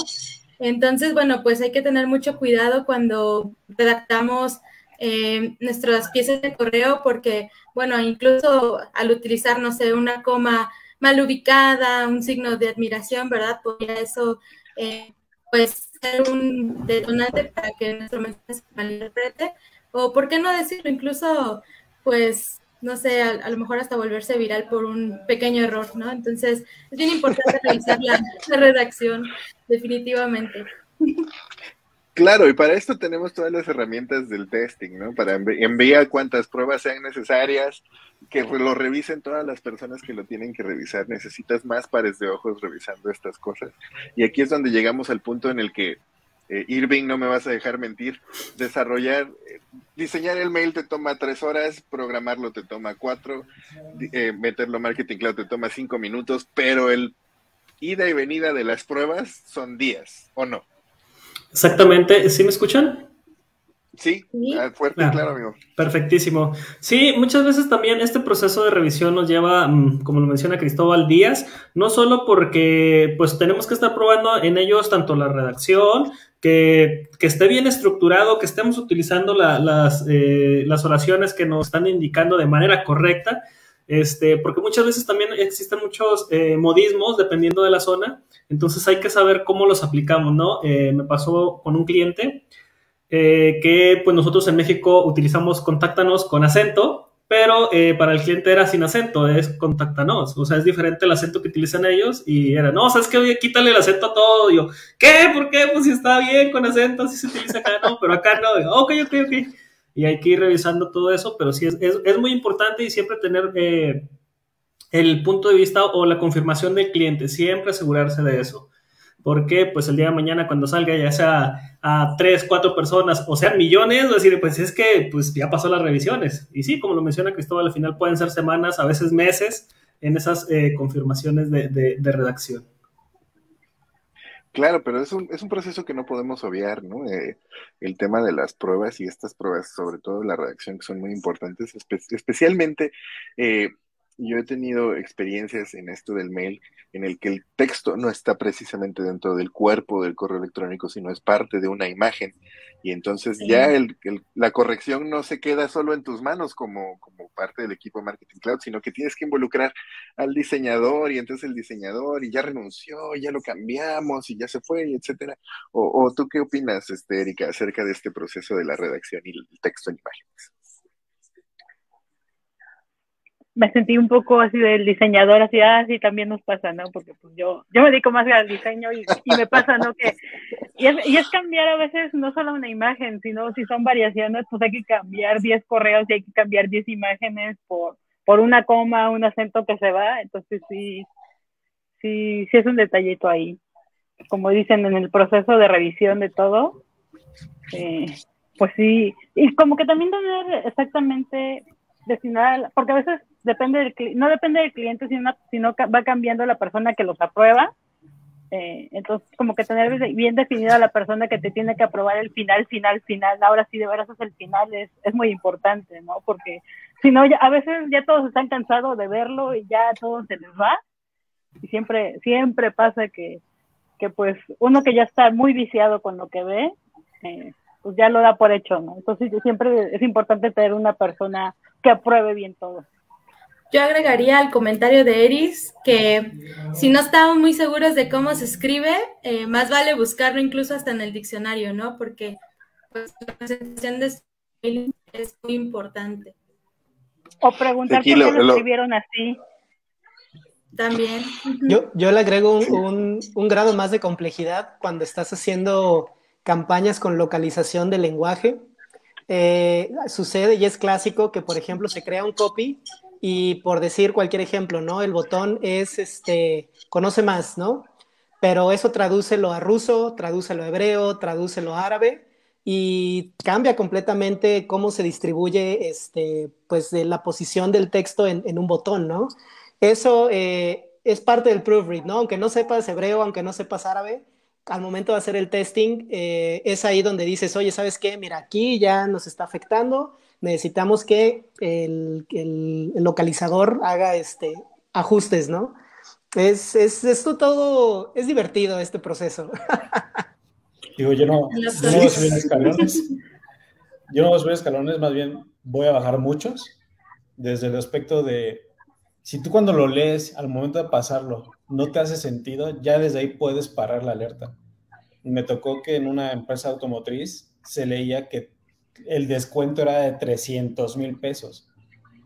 Entonces, bueno, pues hay que tener mucho cuidado cuando redactamos eh, nuestras piezas de correo, porque, bueno, incluso al utilizar, no sé, una coma mal ubicada, un signo de admiración, ¿verdad? Podría eso, eh, pues, ser un detonante para que nuestro mensaje se malinterprete, o por qué no decirlo, incluso, pues, no sé, a, lo mejor hasta volverse viral por un pequeño error, ¿no? Entonces, es bien importante revisar la, la redacción, definitivamente. [laughs] Claro, y para esto tenemos todas las herramientas del testing, ¿no? Para enviar cuantas pruebas sean necesarias, que lo revisen todas las personas que lo tienen que revisar. Necesitas más pares de ojos revisando estas cosas. Y aquí es donde llegamos al punto en el que eh, Irving, no me vas a dejar mentir, desarrollar, eh, diseñar el mail te toma tres horas, programarlo te toma cuatro, eh, meterlo marketing cloud te toma cinco minutos, pero el ida y venida de las pruebas son días, ¿o no? Exactamente, ¿sí me escuchan? Sí, ah, fuerte ah, claro, amigo. Perfectísimo. Sí, muchas veces también este proceso de revisión nos lleva, mm, como lo menciona Cristóbal Díaz, no solo porque pues tenemos que estar probando en ellos tanto la redacción, que, esté bien estructurado, que estemos utilizando las, eh, las oraciones que nos están indicando de manera correcta, este, porque muchas veces también existen muchos eh, modismos dependiendo de la zona, entonces hay que saber cómo los aplicamos, ¿no? Eh, me pasó con un cliente eh, que pues nosotros en México utilizamos contáctanos con acento, pero eh, para el cliente era sin acento, es contáctanos, o sea, es diferente el acento que utilizan ellos y era, no, sabes que quítale el acento a todo, y yo, ¿qué? ¿Por qué? Pues si está bien con acento, si se utiliza acá, no, pero acá no, ok, ok, ok, y hay que ir revisando todo eso, pero sí es, es, muy importante y siempre tener eh, el punto de vista o la confirmación del cliente, siempre asegurarse de eso porque pues el día de mañana cuando salga ya sea a tres, cuatro personas o sean millones, decir, pues es que pues ya pasó las revisiones. Y sí, como lo menciona Cristóbal, al final pueden ser semanas, a veces meses en esas eh, confirmaciones de, redacción. Claro, pero es un, es un proceso que no podemos obviar, ¿no? Eh, el tema de las pruebas y estas pruebas, sobre todo la redacción, que son muy importantes, especialmente eh, yo he tenido experiencias en esto del mail en el que el texto no está precisamente dentro del cuerpo del correo electrónico, sino es parte de una imagen. Y entonces ya el, la corrección no se queda solo en tus manos como, como parte del equipo Marketing Cloud, sino que tienes que involucrar al diseñador y entonces el diseñador y ya renunció, ya lo cambiamos y ya se fue, y etcétera. O, o tú qué opinas, este, Erika, acerca de este proceso de la redacción y el texto en imágenes? Me sentí un poco así del diseñador, así, ah, sí, también nos pasa, ¿no? Porque pues yo, yo me dedico más al diseño y, y me pasa, ¿no? Que, y es, y es, cambiar a veces no solo una imagen, sino si son variaciones, pues hay que cambiar 10 correos y hay que cambiar 10 imágenes por, por una coma, un acento que se va, entonces sí, sí, sí es un detallito ahí. Como dicen en el proceso de revisión de todo, eh, pues sí, y como que también tener exactamente destinar, porque a veces depende del, no depende del cliente, sino, sino va cambiando la persona que los aprueba. Eh, entonces, como que tener bien definida la persona que te tiene que aprobar el final, final, final, ahora sí de veras es el final, es, es muy importante, ¿no? Porque si no, a veces ya todos están cansados de verlo y ya todo se les va. Y siempre, siempre pasa que, que pues uno que ya está muy viciado con lo que ve, eh, pues ya lo da por hecho, ¿no? Entonces siempre es importante tener una persona que apruebe bien todo. Yo agregaría al comentario de Eris que si no estamos muy seguros de cómo se escribe, eh, más vale buscarlo incluso hasta en el diccionario, ¿no? Porque pues, la presentación de spelling es muy importante. O preguntar por qué lo, escribieron así. También. Yo, yo le agrego un, un, grado más de complejidad cuando estás haciendo campañas con localización del lenguaje. Eh, sucede y es clásico que, por ejemplo, se crea un copy y por decir cualquier ejemplo, ¿no? El botón es, este, conoce más, ¿no? Pero eso tradúcelo a ruso, tradúcelo a hebreo, tradúcelo a árabe y cambia completamente cómo se distribuye, este, pues, de la posición del texto en, un botón, ¿no? Eso eh, es parte del proofread, ¿no? Aunque no sepas hebreo, aunque no sepas árabe, al momento de hacer el testing, eh, es ahí donde dices, oye, ¿sabes qué? Mira, aquí ya nos está afectando, necesitamos que el, localizador haga este, ajustes, ¿no? Es, es, esto todo, es divertido este proceso. [laughs] Digo, yo no, voy a subir escalones. [laughs] Yo no voy a subir escalones, más bien voy a bajar muchos, desde el aspecto de, si tú cuando lo lees, al momento de pasarlo, no te hace sentido, ya desde ahí puedes parar la alerta. Me tocó que en una empresa automotriz se leía que el descuento era de 300 mil pesos.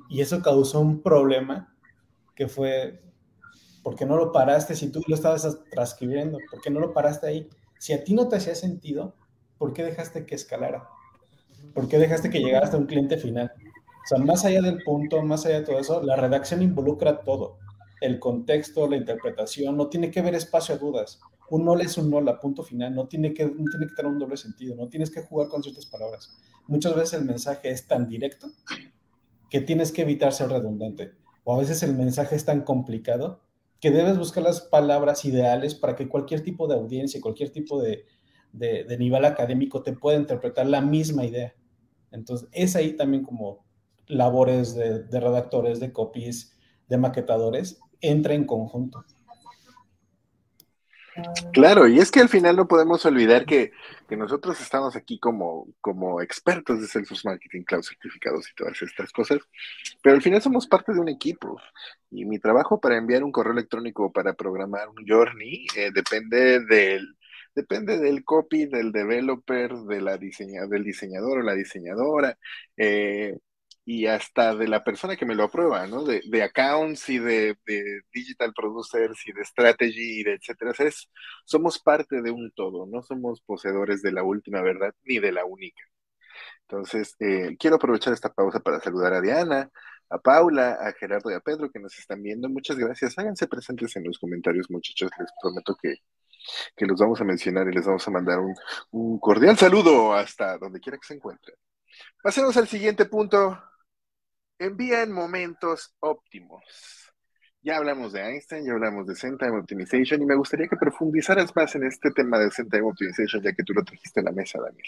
Y eso causó un problema que fue, ¿por qué no lo paraste si tú lo estabas transcribiendo? ¿Por qué no lo paraste ahí? Si a ti no te hacía sentido, ¿por qué dejaste que escalara? ¿Por qué dejaste que llegara hasta un cliente final? O sea, más allá del punto, más allá de todo eso, la redacción involucra todo. El contexto, la interpretación, no tiene que haber espacio a dudas. Un no es un no, punto final, no tiene, que, no tiene que tener un doble sentido, no tienes que jugar con ciertas palabras. Muchas veces el mensaje es tan directo que tienes que evitar ser redundante. O a veces el mensaje es tan complicado que debes buscar las palabras ideales para que cualquier tipo de audiencia, cualquier tipo de, de, nivel académico te pueda interpretar la misma idea. Entonces, es ahí también como labores de, de redactores, de copies, de maquetadores, entra en conjunto. Claro, y es que al final no podemos olvidar que, nosotros estamos aquí como, como expertos de Salesforce Marketing Cloud certificados y todas estas cosas, pero al final somos parte de un equipo y mi trabajo para enviar un correo electrónico o para programar un journey eh, depende del depende del copy, del developer, de la diseña, del diseñador o la diseñadora. Eh, y hasta de la persona que me lo aprueba, ¿no? De, de accounts y de, de, digital producers y de strategy y de etcétera. Es, somos parte de un todo, no somos poseedores de la última verdad ni de la única. Entonces, eh, quiero aprovechar esta pausa para saludar a Diana, a Paula, a Gerardo y a Pedro que nos están viendo. Muchas gracias. Háganse presentes en los comentarios, muchachos. Les prometo que, que los vamos a mencionar y les vamos a mandar un, un cordial saludo hasta donde quiera que se encuentren. Pasemos al siguiente punto envía en momentos óptimos. Ya hablamos de Einstein, ya hablamos de Send Time Optimization y me gustaría que profundizaras más en este tema de Send Time Optimization ya que tú lo trajiste a la mesa, Daniel.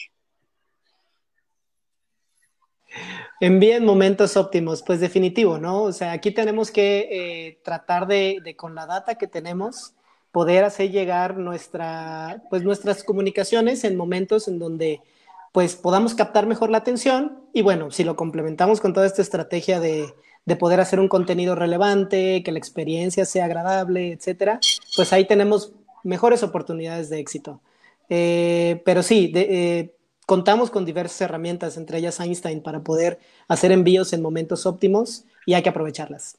Envía en momentos óptimos, pues definitivo, ¿no? O sea, aquí tenemos que eh, tratar de, de, con la data que tenemos, poder hacer llegar nuestra, pues nuestras comunicaciones en momentos en donde pues podamos captar mejor la atención y bueno, si lo complementamos con toda esta estrategia de, poder hacer un contenido relevante, que la experiencia sea agradable, etcétera, pues ahí tenemos mejores oportunidades de éxito. Eh, pero sí, eh, contamos con diversas herramientas, entre ellas Einstein, para poder hacer envíos en momentos óptimos y hay que aprovecharlas.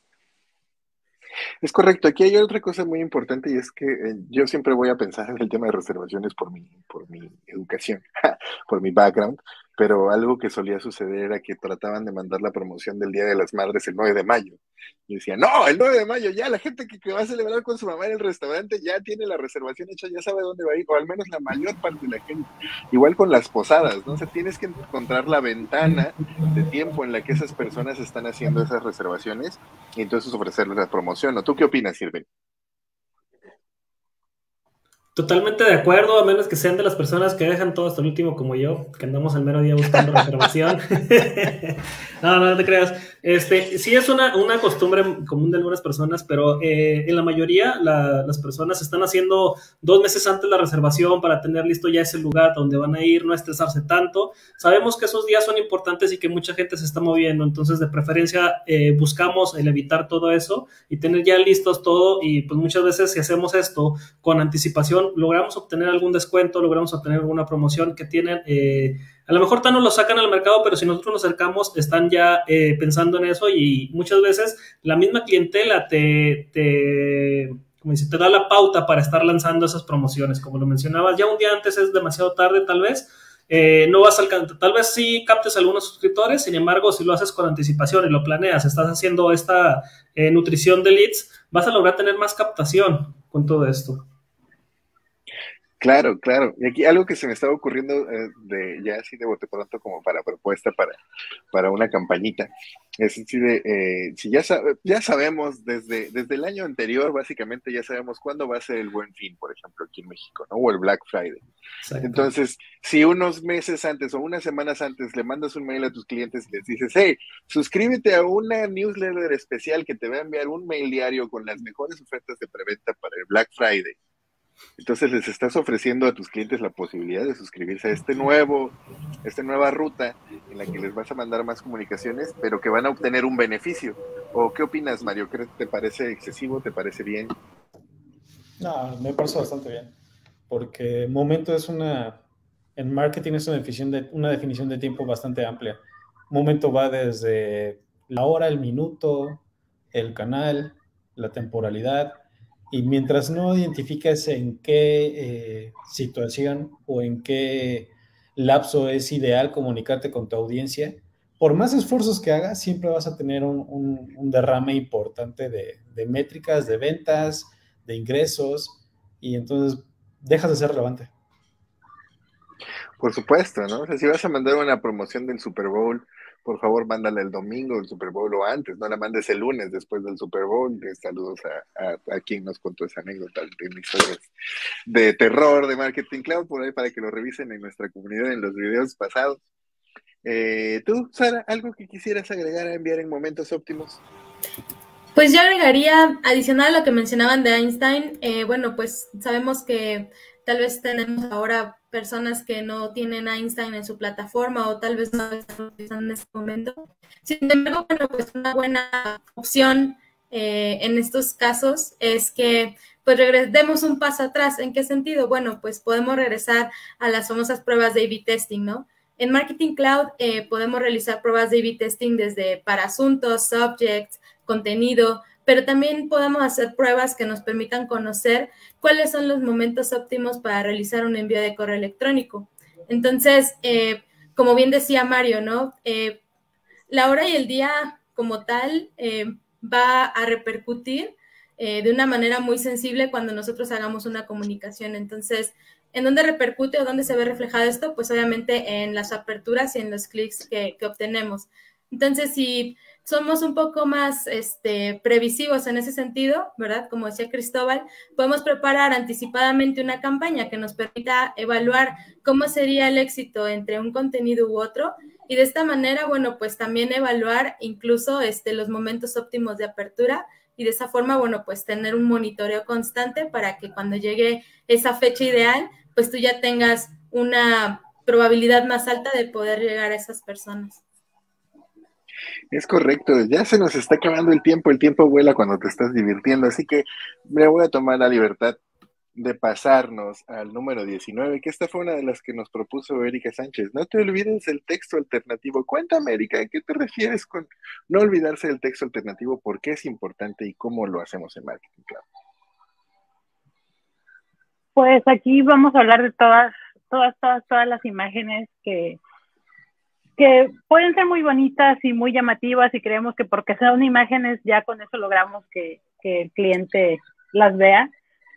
Es correcto. Aquí hay otra cosa muy importante y es que eh, yo siempre voy a pensar en el tema de reservaciones por mi, por mi educación, [laughs] por mi background, pero algo que solía suceder era que trataban de mandar la promoción del Día de las Madres el 9 de mayo. Y decía, no, el 9 de mayo ya la gente que, va a celebrar con su mamá en el restaurante ya tiene la reservación hecha, ya sabe dónde va a ir, o al menos la mayor parte de la gente. Igual con las posadas, ¿no? O sea, tienes que encontrar la ventana de tiempo en la que esas personas están haciendo esas reservaciones y entonces ofrecerles la promoción. ¿no? ¿Tú qué opinas, Sirven? Totalmente de acuerdo, a menos que sean de las personas que dejan todo hasta el último como yo, que andamos el mero día buscando [laughs] reservación. [laughs] no, no, te creas. Este, sí es una, una costumbre común de algunas personas, pero eh, en la mayoría las personas están haciendo dos meses antes la reservación para tener listo ya ese lugar donde van a ir, no estresarse tanto. Sabemos que esos días son importantes y que mucha gente se está moviendo, entonces de preferencia eh, buscamos el evitar todo eso y tener ya listos todo y pues muchas veces si hacemos esto con anticipación, logramos obtener algún descuento, logramos obtener alguna promoción que tienen. Eh, a lo mejor tan no lo sacan al mercado, pero si nosotros nos acercamos, están ya eh, pensando en eso y muchas veces la misma clientela te, como te da la pauta para estar lanzando esas promociones. Como lo mencionabas, ya un día antes es demasiado tarde tal vez. Eh, no vas a alcanzar, tal vez sí captes algunos suscriptores, sin embargo, si lo haces con anticipación y lo planeas, estás haciendo esta nutrición de leads, vas a lograr tener más captación con todo esto. Claro, claro. Y aquí algo que se me estaba ocurriendo eh, de ya así de bote pronto como para propuesta para, para una campañita. Es decir, eh, si ya, ya sabemos desde, desde el año anterior, básicamente ya sabemos cuándo va a ser el buen fin, por ejemplo, aquí en México, ¿no? O el Black Friday. Entonces, si unos meses antes o unas semanas antes le mandas un mail a tus clientes y les dices, hey, suscríbete a una newsletter especial que te va a enviar un mail diario con las mejores ofertas de preventa para el Black Friday entonces les estás ofreciendo a tus clientes la posibilidad de suscribirse a este nuevo, esta nueva ruta en la que les vas a mandar más comunicaciones, pero que van a obtener un beneficio. ¿O qué opinas, Mario? ¿Te parece excesivo? ¿Te parece bien? No, me parece bastante bien. Porque momento es una, en marketing es una definición de, una definición de tiempo bastante amplia. Momento va desde la hora, el minuto, el canal, la temporalidad, y mientras no identifiques en qué eh, situación o en qué lapso es ideal comunicarte con tu audiencia, por más esfuerzos que hagas, siempre vas a tener un, derrame importante de, de, métricas, de ventas, de ingresos, y entonces dejas de ser relevante. Por supuesto, ¿no? O sea, si vas a mandar una promoción del Super Bowl, por favor, mándala el domingo del Super Bowl o antes, no la mandes el lunes después del Super Bowl. Saludos a, a, quien nos contó esa anécdota de historias de terror de Marketing Cloud, por ahí para que lo revisen en nuestra comunidad en los videos pasados. Eh, ¿Tú, Sara, algo que quisieras agregar a enviar en momentos óptimos? Pues yo agregaría, adicional a lo que mencionaban de Einstein, eh, bueno, pues sabemos que tal vez tenemos ahora personas que no tienen Einstein en su plataforma o tal vez no están utilizando en este momento. Sin embargo, bueno, pues una buena opción eh, en estos casos es que pues regresemos un paso atrás. ¿En qué sentido? Bueno, pues podemos regresar a las famosas pruebas de A-B testing, ¿no? En Marketing Cloud eh, podemos realizar pruebas de A-B testing desde para asuntos, subjects, contenido, pero también podemos hacer pruebas que nos permitan conocer cuáles son los momentos óptimos para realizar un envío de correo electrónico. Entonces, eh, como bien decía Mario, ¿no? Eh, la hora y el día como tal eh, va a repercutir de una manera muy sensible cuando nosotros hagamos una comunicación. Entonces, ¿en dónde repercute o dónde se ve reflejado esto? Pues obviamente en las aperturas y en los clics que obtenemos. Entonces, si somos un poco más este, previsivos en ese sentido, ¿verdad? Como decía Cristóbal, podemos preparar anticipadamente una campaña que nos permita evaluar cómo sería el éxito entre un contenido u otro y de esta manera, bueno, pues también evaluar incluso este, los momentos óptimos de apertura y de esa forma, bueno, pues tener un monitoreo constante para que cuando llegue esa fecha ideal, pues tú ya tengas una probabilidad más alta de poder llegar a esas personas. Es correcto, ya se nos está acabando el tiempo, el tiempo vuela cuando te estás divirtiendo, así que me voy a tomar la libertad de pasarnos al número 19, que esta fue una de las que nos propuso Erika Sánchez. No te olvides el texto alternativo. Cuéntame, Erika, ¿a qué te refieres con no olvidarse del texto alternativo? ¿Por qué es importante y cómo lo hacemos en Marketing Cloud? Pues aquí vamos a hablar de todas, todas, todas, todas las imágenes que, que pueden ser muy bonitas y muy llamativas y creemos que porque son imágenes ya con eso logramos que, el cliente las vea.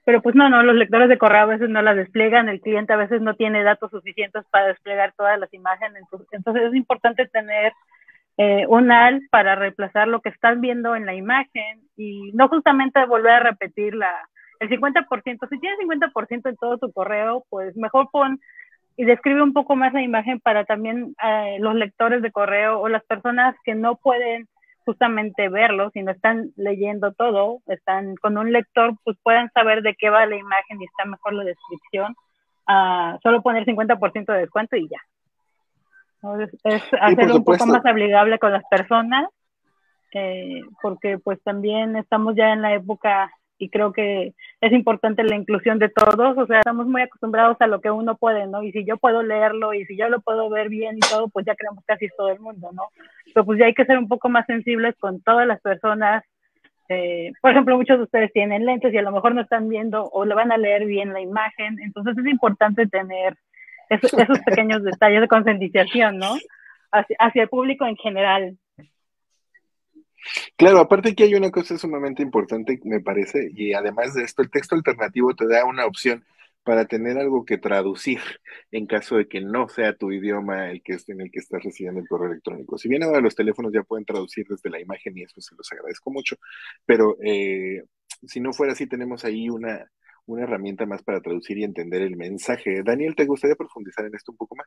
Pero pues no, no, los lectores de correo a veces no las despliegan, el cliente a veces no tiene datos suficientes para desplegar todas las imágenes. Entonces es importante tener eh, un AL para reemplazar lo que están viendo en la imagen y no justamente volver a repetir la, el 50%. Si tienes 50% en todo tu correo, pues mejor pon y describe un poco más la imagen para también eh, los lectores de correo o las personas que no pueden justamente verlo, si no están leyendo todo, están con un lector, pues puedan saber de qué va la imagen y está mejor la descripción. Uh, solo poner 50% de descuento y ya. es, hacerlo un poco más obligable con las personas, eh, porque pues también estamos ya en la época y creo que es importante la inclusión de todos, o sea, estamos muy acostumbrados a lo que uno puede, ¿no? Y si yo puedo leerlo y si yo lo puedo ver bien y todo, pues ya creemos casi todo el mundo, ¿no? Pero pues ya hay que ser un poco más sensibles con todas las personas. Eh, por ejemplo, muchos de ustedes tienen lentes y a lo mejor no están viendo o le van a leer bien la imagen, entonces es importante tener esos, pequeños detalles de concientización, ¿no? Hacia, hacia el público en general. Claro, aparte que hay una cosa sumamente importante, me parece, y además de esto, el texto alternativo te da una opción para tener algo que traducir en caso de que no sea tu idioma el que esté en el que estás recibiendo el correo electrónico. Si bien ahora los teléfonos ya pueden traducir desde la imagen y eso se los agradezco mucho, pero eh, si no fuera así, tenemos ahí una, una herramienta más para traducir y entender el mensaje. Daniel, ¿te gustaría profundizar en esto un poco más?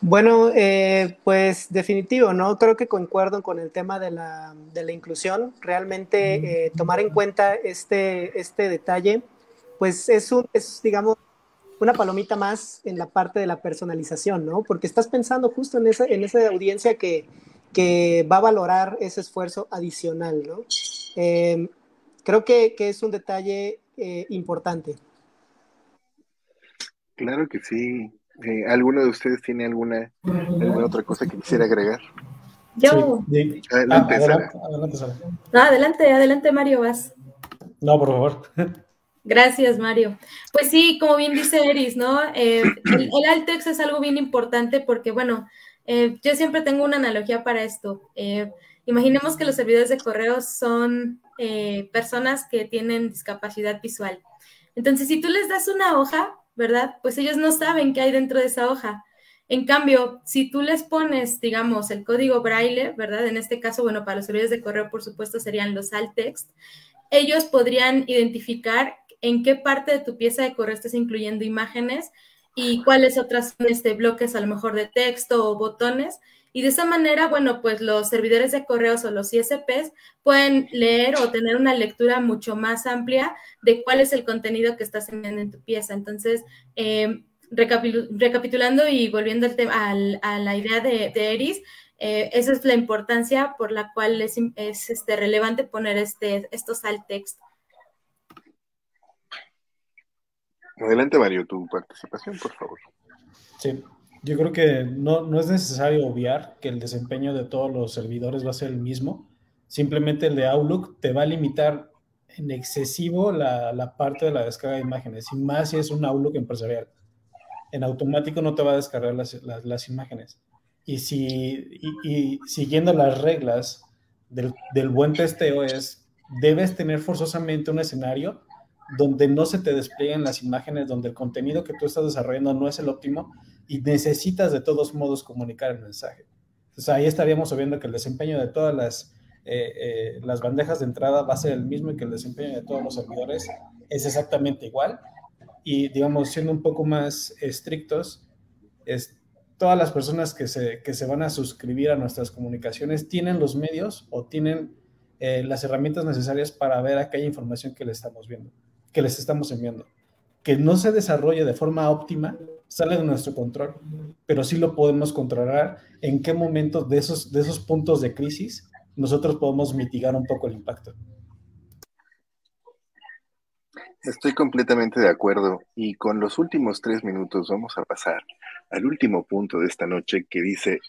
Bueno, eh, pues definitivo, ¿no? Creo que concuerdo con el tema de la, de la inclusión. Realmente eh, tomar en cuenta este, este detalle, pues es, un, es, digamos, una palomita más en la parte de la personalización, ¿no? Porque estás pensando justo en esa, en esa audiencia que, que va a valorar ese esfuerzo adicional, ¿no? Em, creo que, que, es un detalle eh, importante. Claro que sí. Eh, ¿Alguno de ustedes tiene alguna, otra cosa que quisiera agregar? Yo. Adelante, ah, Sara. Adelante, adelante, Mario, vas. No, por favor. Gracias, Mario. Pues sí, como bien dice Eris, ¿no? Eh, el, Altex es algo bien importante porque, bueno, Eh, yo siempre tengo una analogía para esto. Eh, imaginemos que los servidores de correo son eh, personas que tienen discapacidad visual. Entonces, si tú les das una hoja, ¿verdad? Pues ellos no saben qué hay dentro de esa hoja. En cambio, si tú les pones, digamos, el código braille, ¿verdad? En este caso, bueno, para los servidores de correo, por supuesto, serían los alt text, ellos podrían identificar en qué parte de tu pieza de correo estás incluyendo imágenes y cuáles otras son este, bloques a lo mejor de texto o botones. Y de esa manera, bueno, pues los servidores de correos o los ISPs pueden leer o tener una lectura mucho más amplia de cuál es el contenido que estás enviando en tu pieza. Entonces, eh, recapitulando y volviendo al tema, a la idea de, Eris, eh, esa es la importancia por la cual es, es este, relevante poner este, estos alt text Adelante, Mario, tu participación, por favor. Sí, yo creo que no, no, es necesario obviar que el desempeño de todos los servidores va a ser el mismo. Simplemente el de Outlook te va a limitar en excesivo la, la parte de la descarga de imágenes, y más si es un Outlook empresarial. En automático no te va a descargar las, las, imágenes. Y, si, y, siguiendo las reglas del, del buen testeo es, debes tener forzosamente un escenario donde no se te desplieguen las imágenes, donde el contenido que tú estás desarrollando no es el óptimo y necesitas de todos modos comunicar el mensaje. Entonces ahí estaríamos viendo que el desempeño de todas las, eh, eh, las bandejas de entrada va a ser el mismo y que el desempeño de todos los servidores es exactamente igual. Y digamos, siendo un poco más estrictos, es, todas las personas que se, que se van a suscribir a nuestras comunicaciones tienen los medios o tienen eh, las herramientas necesarias para ver aquella información que le estamos viendo que les estamos enviando. Que no se desarrolle de forma óptima sale de nuestro control, pero sí lo podemos controlar en qué momento de esos, de esos puntos de crisis nosotros podemos mitigar un poco el impacto. Estoy completamente de acuerdo y con los últimos tres minutos vamos a pasar al último punto de esta noche que dice,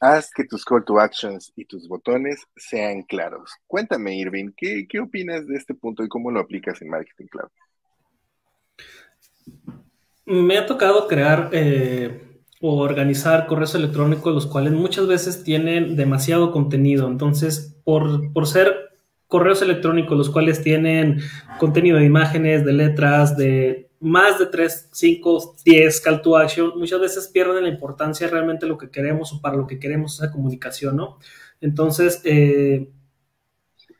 haz que tus call to actions y tus botones sean claros. Cuéntame, Irving, ¿qué, qué opinas de este punto y cómo lo aplicas en Marketing Cloud? Me ha tocado crear eh, o organizar correos electrónicos, los cuales muchas veces tienen demasiado contenido. Entonces, por, por ser correos electrónicos, los cuales tienen contenido de imágenes, de letras, de más de 3, 5, 10 call to action, muchas veces pierden la importancia realmente lo que queremos o para lo que queremos esa comunicación, ¿no? Entonces, eh,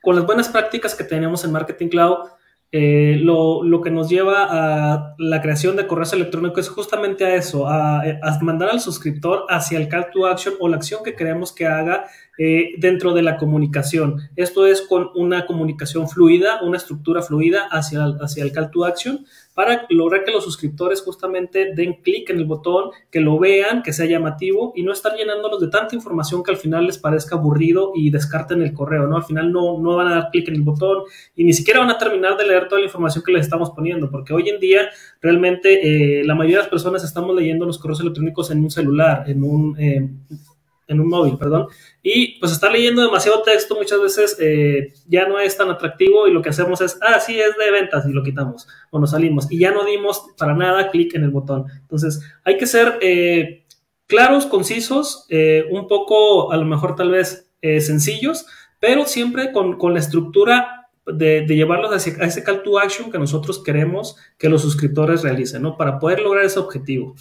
con las buenas prácticas que tenemos en Marketing Cloud, eh, lo, que nos lleva a la creación de correos electrónicos es justamente a eso, a, a, mandar al suscriptor hacia el call to action o la acción que queremos que haga eh, dentro de la comunicación. Esto es con una comunicación fluida, una estructura fluida hacia hacia el call to action para lograr que los suscriptores justamente den clic en el botón, que lo vean, que sea llamativo y no estar llenándolos de tanta información que al final les parezca aburrido y descarten el correo, ¿no? Al final no, no van a dar clic en el botón y ni siquiera van a terminar de leer toda la información que les estamos poniendo, porque hoy en día realmente eh, la mayoría de las personas estamos leyendo los correos electrónicos en un celular, en un... Eh, en un móvil, perdón. Y pues estar leyendo demasiado texto muchas veces eh, ya no es tan atractivo y lo que hacemos es, ah, sí, es de ventas y lo quitamos o nos salimos y ya no dimos para nada clic en el botón. Entonces hay que ser eh, claros, concisos, eh, un poco a lo mejor tal vez sencillos, pero siempre con, con la estructura de, de, llevarlos hacia, a ese call to action que nosotros queremos que los suscriptores realicen, ¿no? Para poder lograr ese objetivo.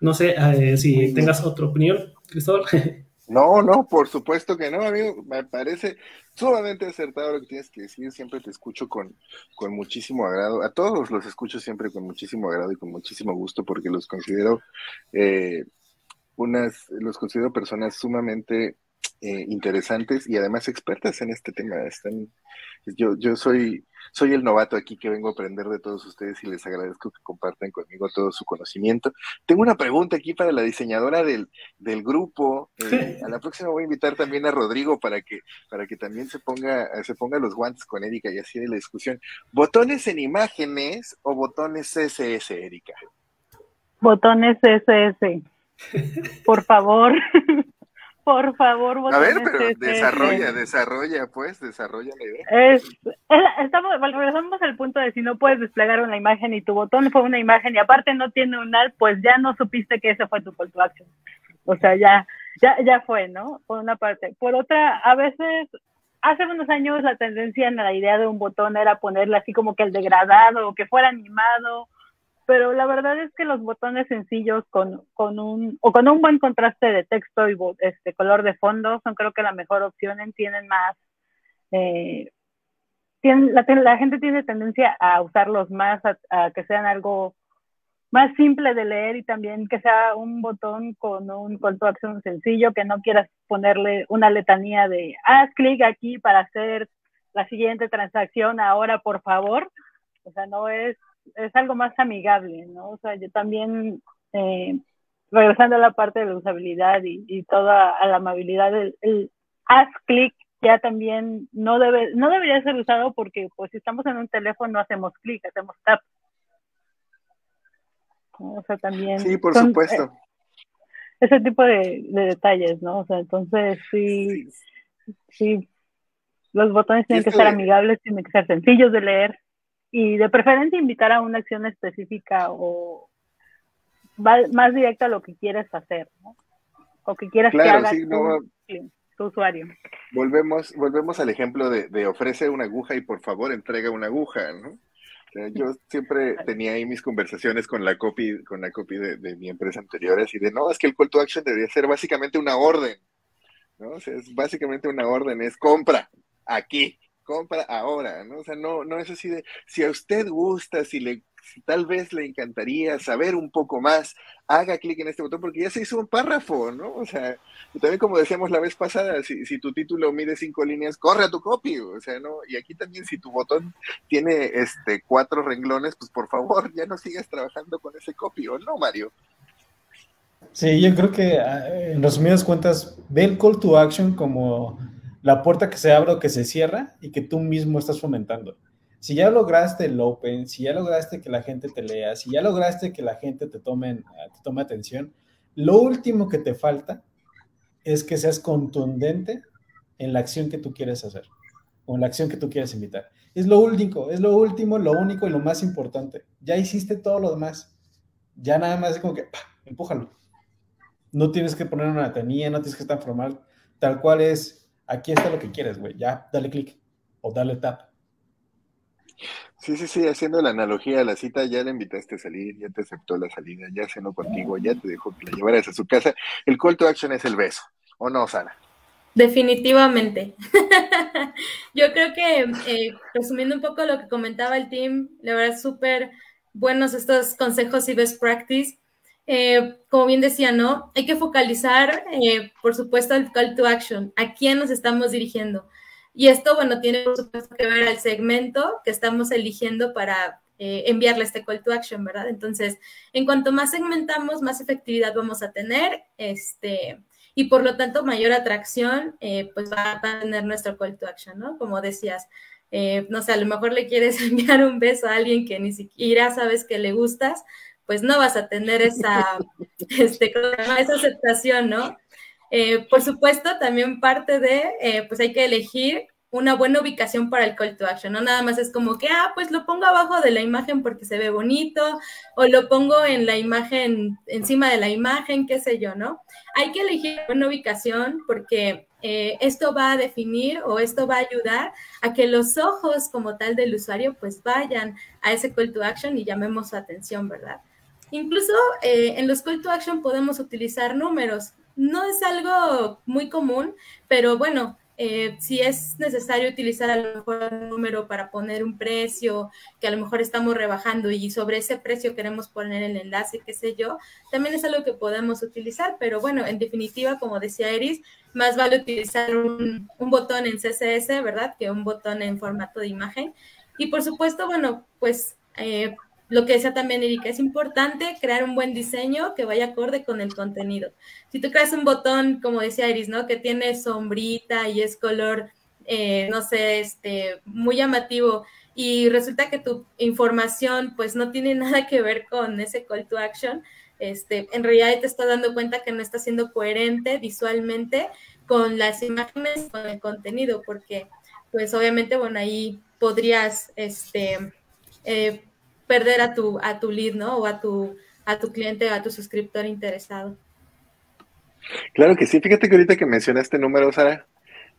No sé si tengas otra opinión. [laughs] No, no, por supuesto que no, amigo. Me parece sumamente acertado lo que tienes que decir. Siempre te escucho con, con muchísimo agrado. A todos los escucho siempre con muchísimo agrado y con muchísimo gusto porque los considero eh, unas, los considero personas sumamente eh, interesantes y además expertas en este tema. Están, yo, yo soy soy el novato aquí que vengo a aprender de todos ustedes y les agradezco que compartan conmigo todo su conocimiento. Tengo una pregunta aquí para la diseñadora del, del grupo. Eh, a la próxima voy a invitar también a Rodrigo para que, para que también se ponga, se ponga los guantes con Erika y así de la discusión. ¿Botones en imágenes o botones CSS, Erika? Botones CSS. Por favor. [laughs] Por favor, A ver, pero desarrolla, desarrolla, pues, desarrolla la idea. Es, estamos, regresamos al punto de si no puedes desplegar una imagen y tu botón fue una imagen y aparte no tiene un alt, pues ya no supiste que ese fue tu call to action. O sea, ya, ya, ya fue, ¿no? Por una parte. Por otra, a veces, hace unos años la tendencia en la idea de un botón era ponerle así como que el degradado o que fuera animado, pero la verdad es que los botones sencillos con, con un, o con un buen contraste de texto y este color de fondo son creo que la mejor opción, tienen más, eh, tienen, la, la, gente tiene tendencia a usarlos más, a que sean algo más simple de leer y también que sea un botón con un call to action sencillo, que no quieras ponerle una letanía de haz clic aquí para hacer la siguiente transacción ahora, por favor. O sea, no es, es algo más amigable, ¿no? O sea, yo también, eh, regresando a la parte de la usabilidad y, y toda a la amabilidad, el, el haz clic ya también no debe, no debería ser usado porque pues si estamos en un teléfono no hacemos clic, hacemos tap. O sea, también... Sí, por supuesto. Eh, ese tipo de, detalles, ¿no? O sea, entonces sí, sí, los botones tienen que ser amigables, tienen que ser sencillos de leer y de preferencia invitar a una acción específica o más directa a lo que quieres hacer, ¿no? O que quieras que haga tu, usuario. Volvemos, volvemos al ejemplo de, de ofrece una aguja y por favor entrega una aguja, ¿no? Yo siempre tenía ahí mis conversaciones con la copy, con la copy de, mi empresa anterior, así de, no, es que el call to action debería ser básicamente una orden, ¿no? O sea, es básicamente una orden, es compra, aquí, compra ahora, ¿no? O sea, no, no es así de, si a usted gusta, si le tal vez le encantaría saber un poco más, haga clic en este botón porque ya se hizo un párrafo, ¿no? O sea, también como decíamos la vez pasada, si, si, tu título mide cinco líneas, corre a tu copy, o sea, ¿no? Y aquí también si tu botón tiene este cuatro renglones, pues por favor, ya no sigas trabajando con ese copy, ¿o no, Mario? Sí, yo creo que ah, en resumidas cuentas, ve el call to action como la puerta que se abre o que se cierra y que tú mismo estás fomentando si ya lograste el open, si ya lograste que la gente te lea, si ya lograste que la gente te tome, te tome atención, lo último que te falta es que seas contundente en la acción que tú quieres hacer o en la acción que tú quieres invitar. Es lo único, es lo último, lo único y lo más importante. Ya hiciste todo lo demás. Ya nada más es como que, ¡pah! empújalo. No tienes que poner una tenía, no tienes que estar formal. Tal cual es, aquí está lo que quieres, güey. Ya, dale clic o dale tap. Sí, sí, sí, haciendo la analogía a la cita, ya le invitaste a salir, ya te aceptó la salida, ya cenó contigo, ya te dejó que la llevaras a su casa. El call to action es el beso, ¿o no, Sara? Definitivamente. [laughs] Yo creo que, eh, resumiendo un poco lo que comentaba el team, la verdad, súper buenos estos consejos y best practice. Eh, como bien decía, ¿no? Hay que focalizar, eh, por supuesto, el call to action, a quién nos estamos dirigiendo. Y esto, bueno, tiene por supuesto que ver al segmento que estamos eligiendo para eh, enviarle este call to action, ¿verdad? Entonces, en cuanto más segmentamos, más efectividad vamos a tener, este, y por lo tanto mayor atracción, eh, pues va, a tener nuestro call to action, ¿no? Como decías, eh, no sé, a lo mejor le quieres [laughs] enviar un beso a alguien que ni siquiera sabes que le gustas, pues no vas a tener esa, [laughs] este, esa aceptación, ¿no? Eh, por supuesto, también parte de, eh, pues hay que elegir una buena ubicación para el call to action, no nada más es como que, ah, pues lo pongo abajo de la imagen porque se ve bonito, o lo pongo en la imagen, encima de la imagen, qué sé yo, ¿no? Hay que elegir una ubicación porque eh, esto va a definir o esto va a ayudar a que los ojos como tal del usuario pues vayan a ese call to action y llamemos su atención, ¿verdad? Incluso en los call to action podemos utilizar números no es algo muy común, pero bueno, eh, si es necesario utilizar a lo mejor un número para poner un precio que a lo mejor estamos rebajando y sobre ese precio queremos poner el enlace, qué sé yo, también es algo que podemos utilizar, pero bueno, en definitiva, como decía Eris, más vale utilizar un, botón en CSS, ¿verdad? Que un botón en formato de imagen. Y por supuesto, bueno, pues eh, lo que decía también Erika, es importante crear un buen diseño que vaya acorde con el contenido. Si tú creas un botón, como decía Iris, ¿no? Que tiene sombrita y es color, eh, no sé, este, muy llamativo y resulta que tu información pues no tiene [laughs] nada que ver con ese call to action, este, en realidad te estás dando cuenta que no está siendo coherente visualmente con las imágenes, con el contenido, porque pues obviamente, bueno, ahí podrías, este, eh, perder a tu, a tu lead, ¿no? O a tu, a tu cliente, a tu suscriptor interesado. Claro que sí, fíjate que ahorita que mencionaste números, Sara,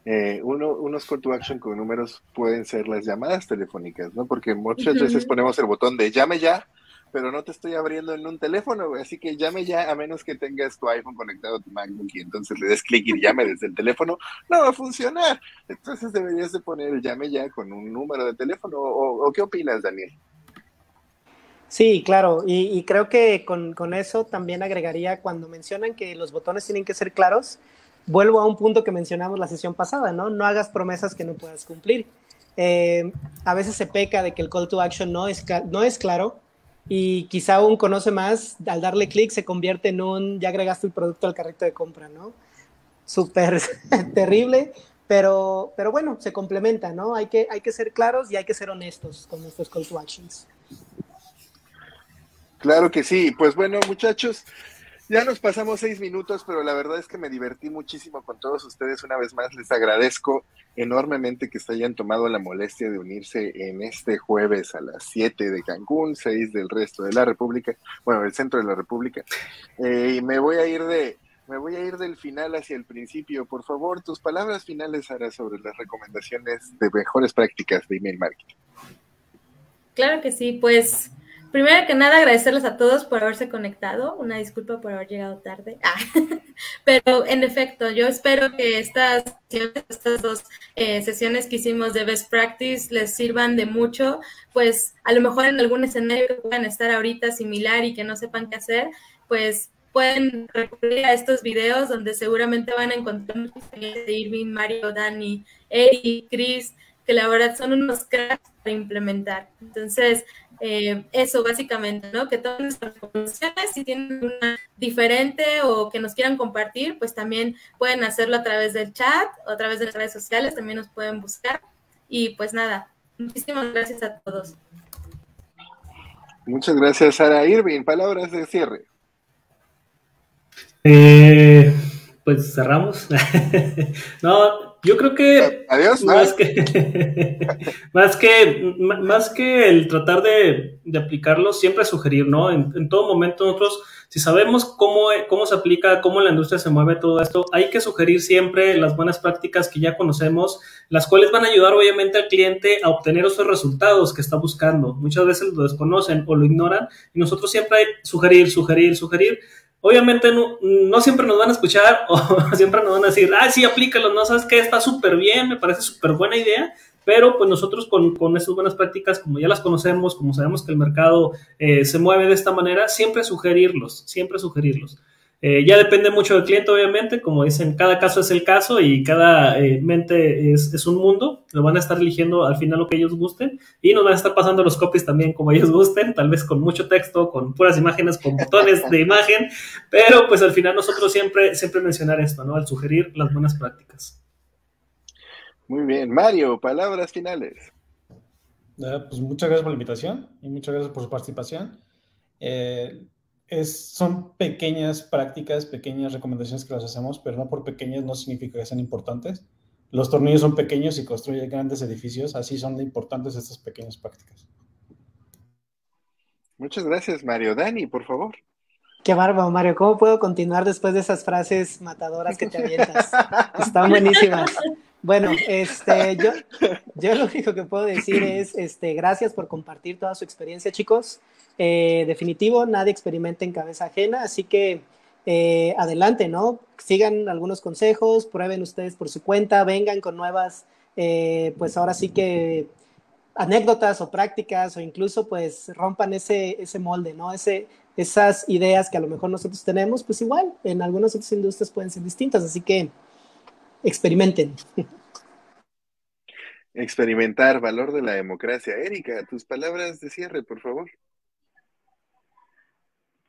eh, uno, unos call to action con números pueden ser las llamadas telefónicas, ¿no? Porque muchas veces ponemos el botón de llame ya, pero no te estoy abriendo en un teléfono, así que llame ya a menos que tengas tu iPhone conectado a tu MacBook y entonces le des clic y llame desde el teléfono, no va a funcionar. Entonces deberías de poner llame ya con un número de teléfono, ¿o, qué opinas, Daniel? Sí, claro, y, creo que con, con, eso también agregaría cuando mencionan que los botones tienen que ser claros, vuelvo a un punto que mencionamos la sesión pasada, ¿no? No hagas promesas que no puedas cumplir. Eh, a veces se peca de que el call to action no es, no es claro y quizá un conoce más, al darle clic se convierte en un, ya agregaste el producto al carrito de compra, ¿no? Súper [laughs] terrible, pero, pero bueno, se complementa, ¿no? Hay que, hay que ser claros y hay que ser honestos con nuestros call to actions. Claro que sí. Pues bueno, muchachos, ya nos pasamos seis minutos, pero la verdad es que me divertí muchísimo con todos ustedes. Una vez más, les agradezco enormemente que se hayan tomado la molestia de unirse en este jueves a las siete de Cancún, seis del resto de la República, bueno, el centro de la República. Eh, y me voy a ir de, me voy a ir del final hacia el principio. Por favor, tus palabras finales, Sara, sobre las recomendaciones de mejores prácticas de email marketing. Claro que sí, pues Primero que nada, agradecerles a todos por haberse conectado. Una disculpa por haber llegado tarde. Ah, [laughs] pero en efecto, yo espero que estas, estas dos eh, sesiones que hicimos de Best Practice les sirvan de mucho. Pues a lo mejor en algún escenario que puedan estar ahorita similar y que no sepan qué hacer, pues pueden recurrir a estos videos donde seguramente van a encontrar de Irving, Mario, Dani, Eric, Chris, que la verdad son unos cracks para implementar. Entonces, eh, eso básicamente, ¿no? Que todas nuestras recomendaciones, si tienen una diferente o que nos quieran compartir, pues también pueden hacerlo a través del chat o a través de las redes sociales, también nos pueden buscar. Y pues nada, muchísimas gracias a todos. Muchas gracias, Sara Irving. Palabras de cierre. Eh, pues cerramos. [laughs] no, yo creo que. Adiós, más que, [laughs] más que más que el tratar de, aplicarlo, siempre sugerir, ¿no? En, todo momento nosotros, si sabemos cómo, cómo se aplica, cómo la industria se mueve todo esto, hay que sugerir siempre las buenas prácticas que ya conocemos, las cuales van a ayudar obviamente al cliente a obtener esos resultados que está buscando. Muchas veces lo desconocen o lo ignoran y nosotros siempre hay sugerir, sugerir, sugerir obviamente no, siempre nos van a escuchar [laughs] o siempre nos van a decir, ah, sí, aplícalo, no sabes que está súper bien, me parece súper buena idea, pero pues nosotros con, con esas buenas prácticas, como ya las conocemos, como sabemos que el mercado eh, se mueve de esta manera, siempre sugerirlos, siempre sugerirlos. Eh, ya depende mucho del cliente, obviamente, como dicen, cada caso es el caso y cada eh, mente es, un mundo, lo van a estar eligiendo al final lo que ellos gusten y nos van a estar pasando los copies también como ellos gusten, tal vez con mucho texto, con puras imágenes, con botones de imagen, pero pues al final nosotros siempre, siempre mencionar esto, ¿no? Al sugerir las buenas prácticas. Muy bien, Mario, palabras finales. Ah, pues muchas gracias por la invitación y muchas gracias por su participación. Eh, son pequeñas prácticas, pequeñas recomendaciones que las hacemos, pero no por pequeñas no significa que sean importantes. Los tornillos son pequeños y construyen grandes edificios, así son de importantes estas pequeñas prácticas. Muchas gracias, Mario. Dani, por favor. Qué barba, Mario. ¿Cómo puedo continuar después de esas frases matadoras que te avientas? [laughs] Están buenísimas. Bueno, este, yo, yo lo único que puedo decir es, este, gracias por compartir toda su experiencia, chicos. Eh, definitivo, nadie experimenta en cabeza ajena, así que eh, adelante, ¿no? Sigan algunos consejos, prueben ustedes por su cuenta, vengan con nuevas, eh, pues ahora sí que anécdotas o prácticas o incluso pues rompan ese, ese molde, ¿no? Ese, esas ideas que a lo mejor nosotros tenemos, pues igual en algunas otras industrias pueden ser distintas, así que experimenten. Experimentar, valor de la democracia. Erika, tus palabras de cierre, por favor.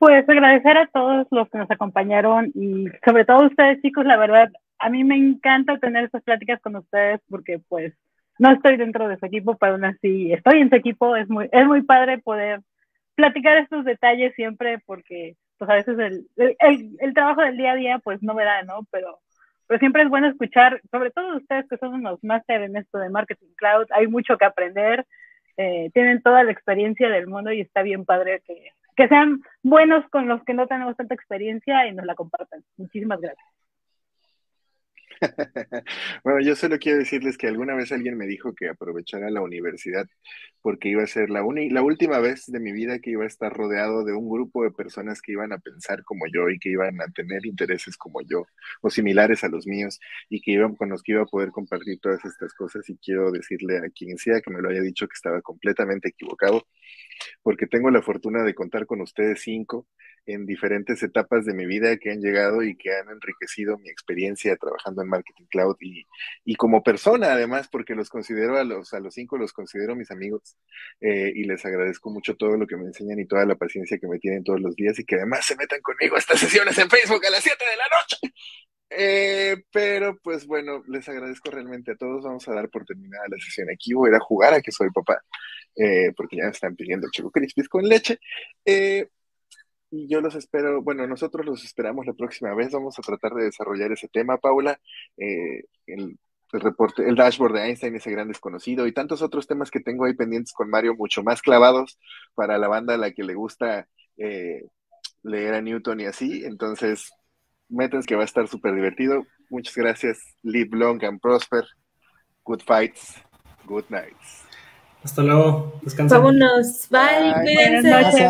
Pues agradecer a todos los que nos acompañaron y sobre todo a ustedes chicos, la verdad, a mí me encanta tener estas pláticas con ustedes porque pues no estoy dentro de su equipo, pero aún así estoy en su equipo, es muy, es muy padre poder platicar estos detalles siempre porque pues a veces el, el, el trabajo del día a día pues no me da, ¿no? Pero pero siempre es bueno escuchar, sobre todo ustedes que son unos máster en esto de marketing cloud, hay mucho que aprender, eh, tienen toda la experiencia del mundo y está bien padre que, que sean buenos con los que no tenemos tanta experiencia y nos la compartan. Muchísimas gracias. [laughs] bueno, yo solo quiero decirles que alguna vez alguien me dijo que aprovechara la universidad porque iba a ser la, la última vez de mi vida que iba a estar rodeado de un grupo de personas que iban a pensar como yo y que iban a tener intereses como yo o similares a los míos y que iban con los que iba a poder compartir todas estas cosas y quiero decirle a quien sea que me lo haya dicho que estaba completamente equivocado porque tengo la fortuna de contar con ustedes cinco en diferentes etapas de mi vida que han llegado y que han enriquecido mi experiencia trabajando en Marketing Cloud y, y como persona además, porque los considero a los, a los cinco, los considero mis amigos eh, y les agradezco mucho todo lo que me enseñan y toda la paciencia que me tienen todos los días y que además se metan conmigo a estas sesiones en Facebook a las 7 de la noche. Eh, pero pues bueno, les agradezco realmente a todos. Vamos a dar por terminada la sesión aquí. Voy a ir a jugar a que soy papá, eh, porque ya me están pidiendo Choco Crispis con leche. Eh, y yo los espero, bueno, nosotros los esperamos la próxima vez. Vamos a tratar de desarrollar ese tema, Paula. el, el, reporte, el dashboard de Einstein, ese gran desconocido, y tantos otros temas que tengo ahí pendientes con Mario, mucho más clavados para la banda a la que le gusta leer a Newton y así. Entonces, métanse que va a estar súper divertido. Muchas gracias. Live long and prosper. Good fights. Good nights. Hasta luego. Descansa. Vámonos. Bye. Bye. Cuídense.